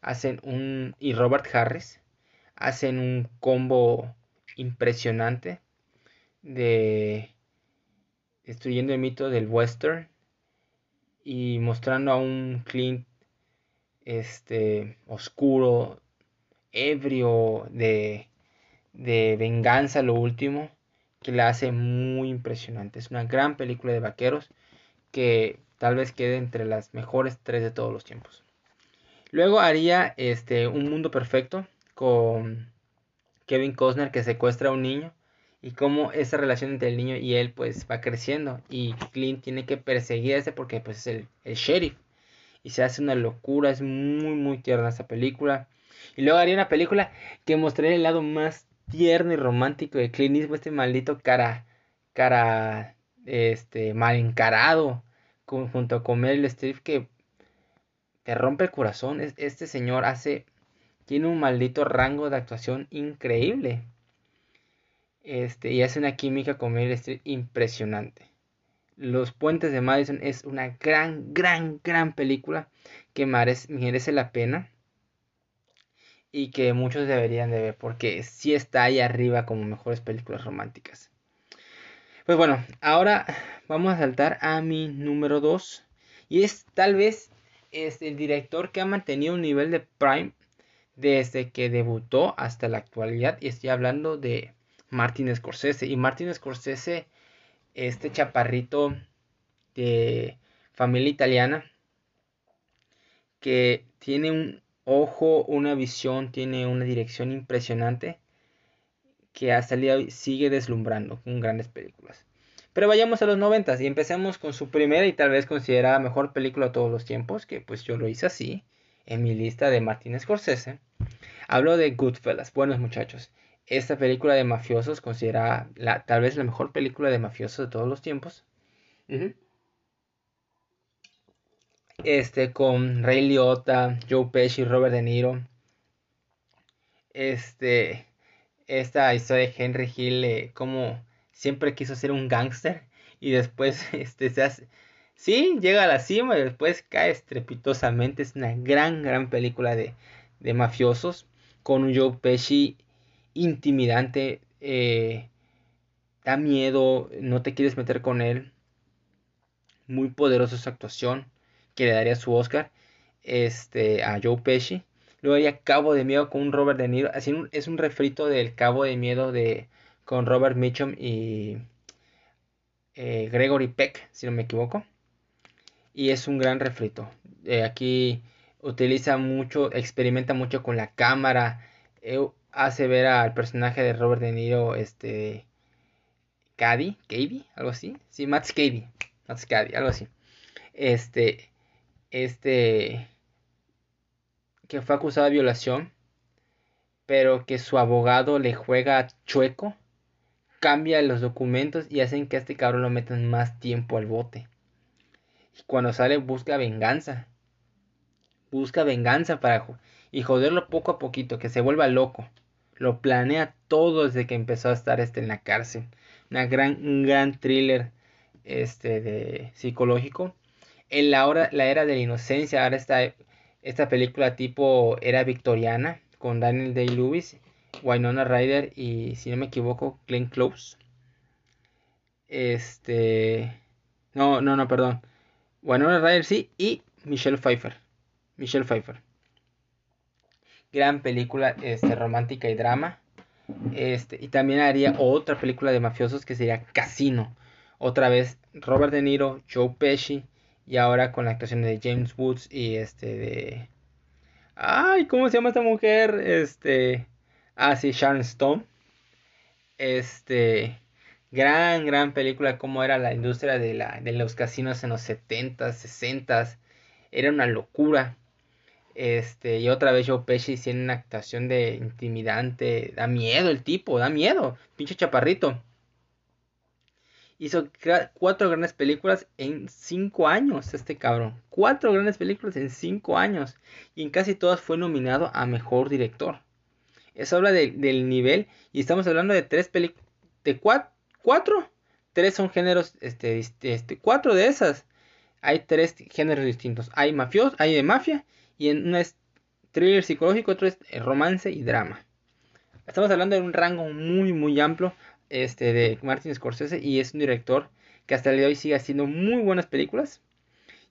hacen un y Robert Harris hacen un combo impresionante de destruyendo el mito del western y mostrando a un Clint este oscuro, ebrio de, de venganza lo último que la hace muy impresionante. Es una gran película de vaqueros que tal vez quede entre las mejores tres de todos los tiempos. Luego haría este Un Mundo Perfecto con Kevin Costner que secuestra a un niño y cómo esa relación entre el niño y él pues va creciendo y Clint tiene que perseguir a ese porque pues es el, el sheriff. Y se hace una locura, es muy muy tierna esa película. Y luego haría una película que mostraría el lado más tierno y romántico de Clint este maldito cara cara este mal encarado junto con Meryl Streep que te rompe el corazón, este señor hace tiene un maldito rango de actuación increíble este, y hace una química con Meryl impresionante. Los Puentes de Madison es una gran, gran, gran película que merece, la pena y que muchos deberían de ver porque sí está ahí arriba como mejores películas románticas. Pues bueno, ahora vamos a saltar a mi número 2 y es tal vez es el director que ha mantenido un nivel de prime desde que debutó hasta la actualidad y estoy hablando de Martin Scorsese. Y Martin Scorsese, este chaparrito de familia italiana, que tiene un ojo, una visión, tiene una dirección impresionante, que hasta el día de hoy sigue deslumbrando con grandes películas. Pero vayamos a los noventas y empecemos con su primera y tal vez considerada mejor película de todos los tiempos, que pues yo lo hice así, en mi lista de Martin Scorsese. Hablo de Goodfellas, buenos muchachos esta película de mafiosos considera la, tal vez la mejor película de mafiosos de todos los tiempos. Este, con Ray Liotta, Joe Pesci, Robert De Niro. Este, esta historia de Henry Hill, eh, como siempre quiso ser un gángster y después este, se hace... Sí, llega a la cima y después cae estrepitosamente. Es una gran, gran película de, de mafiosos con un Joe Pesci intimidante, eh, da miedo, no te quieres meter con él. Muy poderosa su actuación, que le daría su Oscar este, a Joe Pesci. Luego haría Cabo de Miedo con Robert De Niro. Así es un refrito del Cabo de Miedo de, con Robert Mitchum y eh, Gregory Peck, si no me equivoco. Y es un gran refrito. Eh, aquí utiliza mucho, experimenta mucho con la cámara hace ver al personaje de Robert De Niro, este, Cady, Cady, algo así, sí, Matt Cady, Matt Cady, algo así, este, este, que fue acusado de violación, pero que su abogado le juega chueco, cambia los documentos y hacen que a este cabrón lo metan más tiempo al bote. Y cuando sale busca venganza. Busca venganza para y joderlo poco a poquito, que se vuelva loco lo planea todo desde que empezó a estar este en la cárcel. Una gran, un gran thriller este de psicológico. En la, hora, la era de la inocencia, ahora está esta película tipo era victoriana con Daniel Day-Lewis, Winona Ryder y si no me equivoco Glenn Close. Este no, no, no, perdón. Winona Ryder sí y Michelle Pfeiffer. Michelle Pfeiffer gran película este, romántica y drama. Este, y también haría otra película de mafiosos que sería Casino. Otra vez Robert De Niro, Joe Pesci y ahora con la actuación de James Woods y este de Ay, ¿cómo se llama esta mujer? Este Ah, sí, Sharon Stone. Este gran gran película cómo era la industria de la de los casinos en los 70s, 60s. Era una locura Este, y otra vez Joe Pesci tiene una actuación de intimidante. Da miedo el tipo, da miedo. Pinche chaparrito. Hizo cuatro grandes películas en cinco años, este cabrón. Cuatro grandes películas en cinco años. Y en casi todas fue nominado a mejor director. Eso habla del nivel. Y estamos hablando de tres películas. De cuatro, Tres son géneros. Este, este, cuatro de esas. Hay tres géneros distintos. Hay mafios, hay de mafia. Y en una es thriller psicológico, otro es romance y drama. Estamos hablando de un rango muy, muy amplio este, de Martin Scorsese y es un director que hasta el día de hoy sigue haciendo muy buenas películas.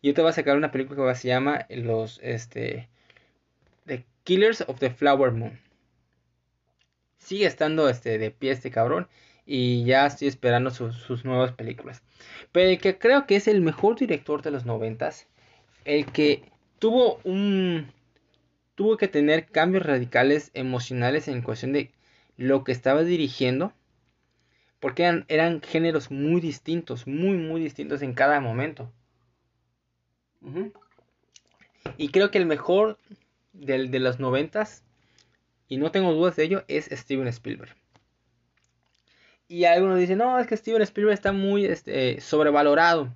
Y te va a sacar una película que se llama los este, The Killers of the Flower Moon. Sigue estando este, de pie este cabrón y ya estoy esperando sus nuevas películas. Pero el que creo que es el mejor director de los noventas, el que tuvo un tuvo que tener cambios radicales emocionales en cuestión de lo que estaba dirigiendo porque eran, géneros muy distintos, muy, muy distintos en cada momento. Y creo que el mejor del, de los noventas, y no tengo dudas de ello, es Steven Spielberg. Y algunos dicen, no, es que Steven Spielberg está muy este, sobrevalorado.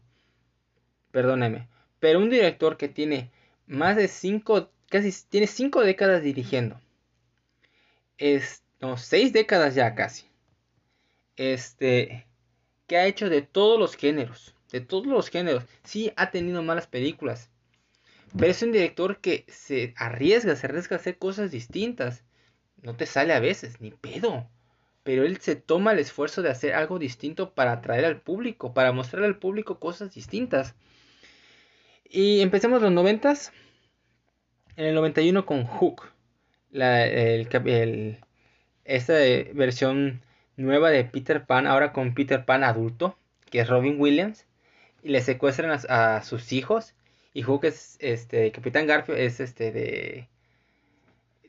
Perdóneme. Pero un director que tiene más de cinco, casi tiene cinco décadas dirigiendo. Es, no, seis décadas ya casi este, que ha hecho de todos los géneros, de todos los géneros. Sí ha tenido malas películas, pero es un director que se arriesga, se arriesga a hacer cosas distintas. No te sale a veces, ni pedo. Pero él se toma el esfuerzo de hacer algo distinto para atraer al público, para mostrar al público cosas distintas. Y empecemos los noventas. En el 91 con Hook. La, el, esta versión nueva de Peter Pan, ahora con Peter Pan adulto, que es Robin Williams, y le secuestran a, sus hijos. Y Hook es este, Capitán Garfield es este de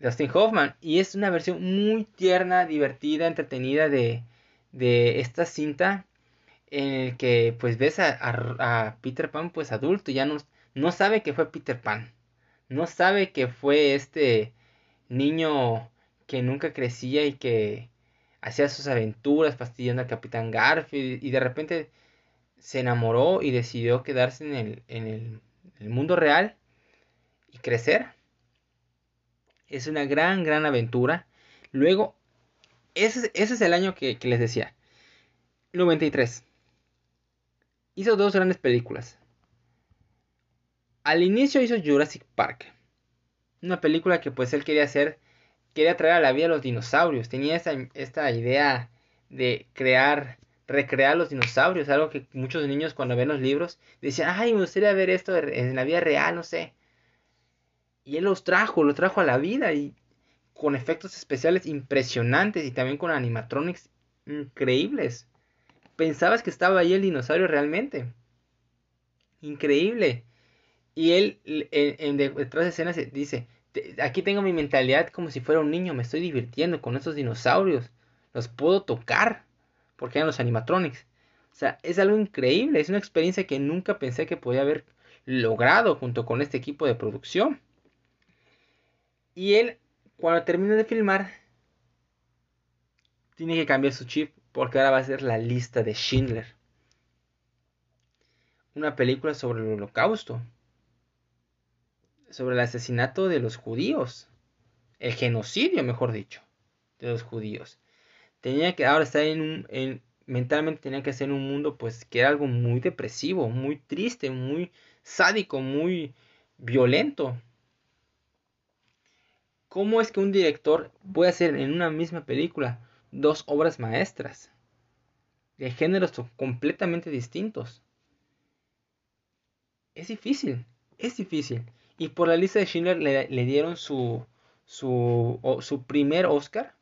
Dustin Hoffman. Y es una versión muy tierna, divertida, entretenida de, de esta cinta. En el que pues ves a, a, Peter Pan pues adulto. Ya no, no sabe que fue Peter Pan. No sabe que fue este niño que nunca crecía y que hacía sus aventuras fastidiando al Capitán Garfield y de repente se enamoró y decidió quedarse en el, en el, mundo real y crecer. Es una gran, gran aventura. Luego, ese, ese es el año que, que, les decía. 93. Hizo dos grandes películas. Al inicio hizo Jurassic Park. Una película que pues él quería hacer quería traer a la vida a los dinosaurios. Tenía esta, esta idea de crear, recrear los dinosaurios, algo que muchos niños cuando ven los libros decían, ay, me gustaría ver esto en la vida real, no sé. Y él los trajo, los trajo a la vida y con efectos especiales impresionantes y también con animatronics increíbles. Pensabas que estaba ahí el dinosaurio realmente. Increíble. Y él en, detrás de escenas dice, aquí tengo mi mentalidad como si fuera un niño, me estoy divirtiendo con estos dinosaurios, los puedo tocar, porque eran los animatronics. O sea, es algo increíble, es una experiencia que nunca pensé que podía haber logrado junto con este equipo de producción. Y él, cuando termina de filmar, tiene que cambiar su chip porque ahora va a ser la lista de Schindler. Una película sobre el holocausto sobre el asesinato de los judíos, el genocidio, mejor dicho, de los judíos. Tenía que ahora estar en un, mentalmente tenía que ser en un mundo pues que era algo muy depresivo, muy triste, muy sádico, muy violento. ¿Cómo es que un director puede hacer en una misma película dos obras maestras de géneros completamente distintos? Es difícil, es difícil. Y por la lista de Schindler le, dieron su, su, su, primer Oscar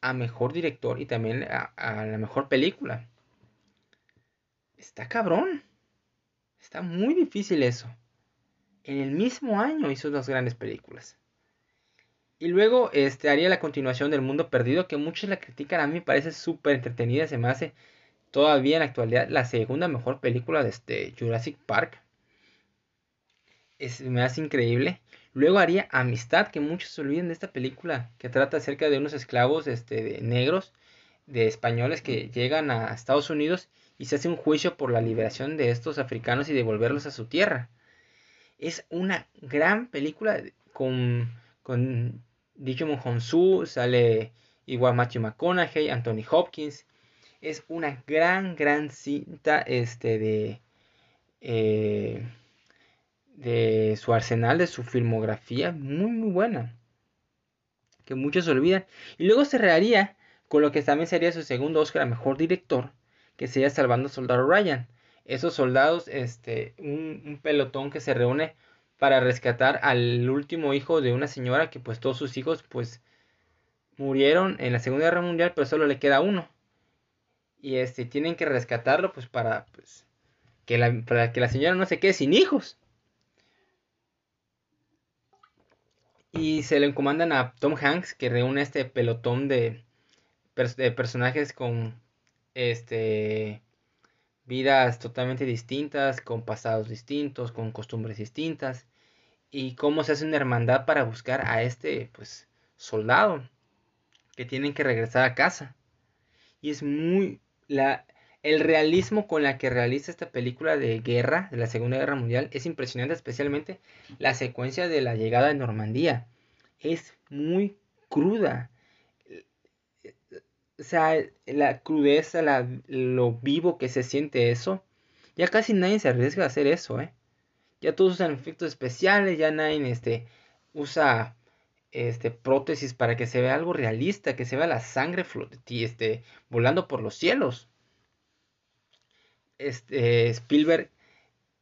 a mejor director y también a, a, la mejor película. Está cabrón. Está muy difícil eso. En el mismo año hizo dos grandes películas. Y luego este, haría la continuación del Mundo Perdido, que muchos la critican. A mí me parece súper entretenida. Se me hace todavía en la actualidad la segunda mejor película de este Jurassic Park me hace increíble. Luego haría Amistad, que muchos se olviden de esta película, que trata acerca de unos esclavos este, de negros, de españoles que llegan a Estados Unidos y se hace un juicio por la liberación de estos africanos y devolverlos a su tierra. Es una gran película con, con Digimon Honsu, sale igual Matthew McConaughey, Anthony Hopkins. Es una gran, gran cinta este, de, eh, de su arsenal, de su filmografía, muy muy buena. Que muchos olvidan. Y luego cerraría con lo que también sería su segundo Oscar a Mejor Director, que sería Salvando Soldado Ryan. Esos soldados, este, un, pelotón que se reúne para rescatar al último hijo de una señora que pues todos sus hijos pues murieron en la Segunda Guerra Mundial, pero solo le queda uno. Y este tienen que rescatarlo pues para pues que la, para que la señora no se quede sin hijos. Y se le encomandan a Tom Hanks, que reúne este pelotón de, personajes con este vidas totalmente distintas, con pasados distintos, con costumbres distintas, y cómo se hace una hermandad para buscar a este pues soldado que tienen que regresar a casa. Y es muy la el realismo con la que realiza esta película de guerra, de la Segunda Guerra Mundial, es impresionante, especialmente la secuencia de la llegada de Normandía. Es muy cruda. O sea, la crudeza, lo vivo que se siente eso. Ya casi nadie se arriesga a hacer eso, ¿eh? Ya todos usan efectos especiales, ya nadie este, usa este, prótesis para que se vea algo realista, que se vea la sangre este, volando por los cielos este, Spielberg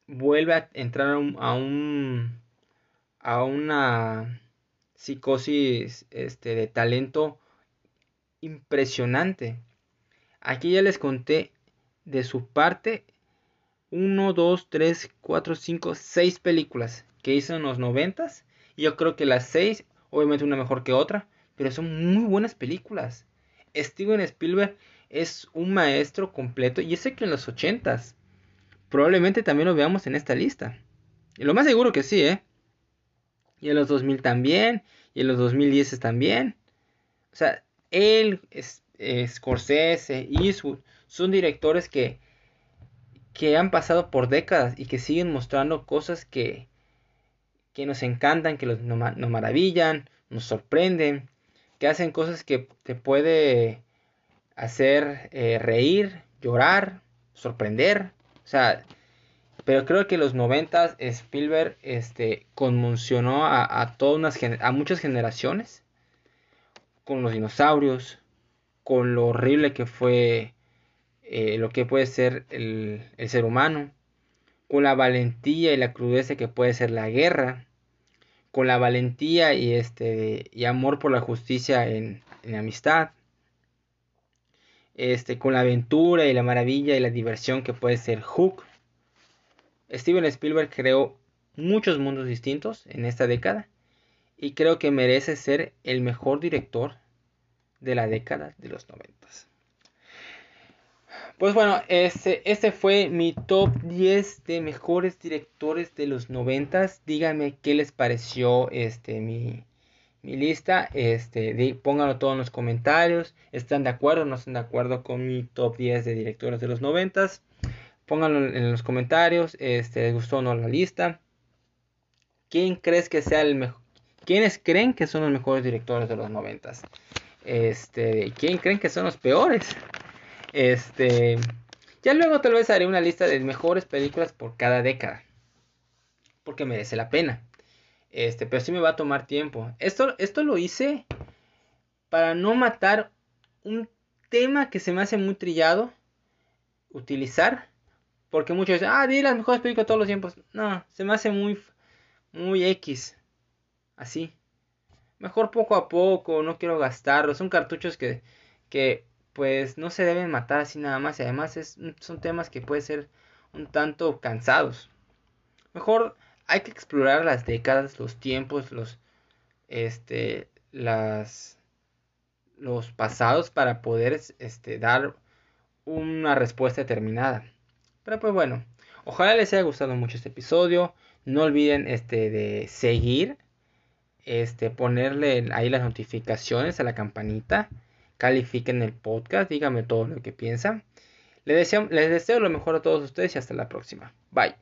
vuelve a entrar a un, a, una psicosis este, de talento impresionante. Aquí ya les conté de su parte 1, 2, 3, 4, 5, 6 películas que hizo en los 90 y yo creo que las 6, obviamente una mejor que otra, pero son muy buenas películas. Steven Spielberg es un maestro completo y sé que en los 80s probablemente también lo veamos en esta lista. Y lo más seguro que sí, ¿eh? Y en los 2000 también, y en los 2010 también. O sea, él, es, Scorsese, Eastwood, son directores que, que han pasado por décadas y que siguen mostrando cosas que, que nos encantan, que nos, nos maravillan, nos sorprenden, que hacen cosas que te puede hacer eh, reír, llorar, sorprender. O sea, pero creo que los 90 Spielberg este, conmocionó a, a, todas a muchas generaciones con los dinosaurios, con lo horrible que fue eh, lo que puede ser el, el, ser humano, con la valentía y la crudeza que puede ser la guerra, con la valentía y, este, y amor por la justicia en, en amistad este, con la aventura y la maravilla y la diversión que puede ser Hook. Steven Spielberg creó muchos mundos distintos en esta década y creo que merece ser el mejor director de la década de los noventas. Pues bueno, este, este fue mi top 10 de mejores directores de los noventas. Díganme qué les pareció este mi, mi lista. Este, pónganlo todo en los comentarios. ¿Están de acuerdo o no están de acuerdo con mi top 10 de directores de los 90? Pónganlo en los comentarios. Este, ¿Les gustó o no la lista? ¿Quién crees que sea el mejor? ¿Quiénes creen que son los mejores directores de los 90? Este, ¿quién creen que son los peores? Este, ya luego tal vez haré una lista de mejores películas por cada década. Porque merece la pena. Este, pero sí me va a tomar tiempo. Esto, esto lo hice para no matar un tema que se me hace muy trillado utilizar. Porque muchos dicen, ah, di las mejores películas todos los tiempos. No, se me hace muy, muy X. Así. Mejor poco a poco, no quiero gastarlos. Son cartuchos que, que pues no se deben matar así nada más. Y además es, son temas que pueden ser un tanto cansados. Mejor hay que explorar las décadas, los tiempos, los este las los pasados para poder este, dar una respuesta determinada. Pero pues bueno, ojalá les haya gustado mucho este episodio. No olviden este de seguir este, ponerle ahí las notificaciones a la campanita, califiquen el podcast, díganme todo lo que piensan. Les deseo, les deseo lo mejor a todos ustedes y hasta la próxima. Bye.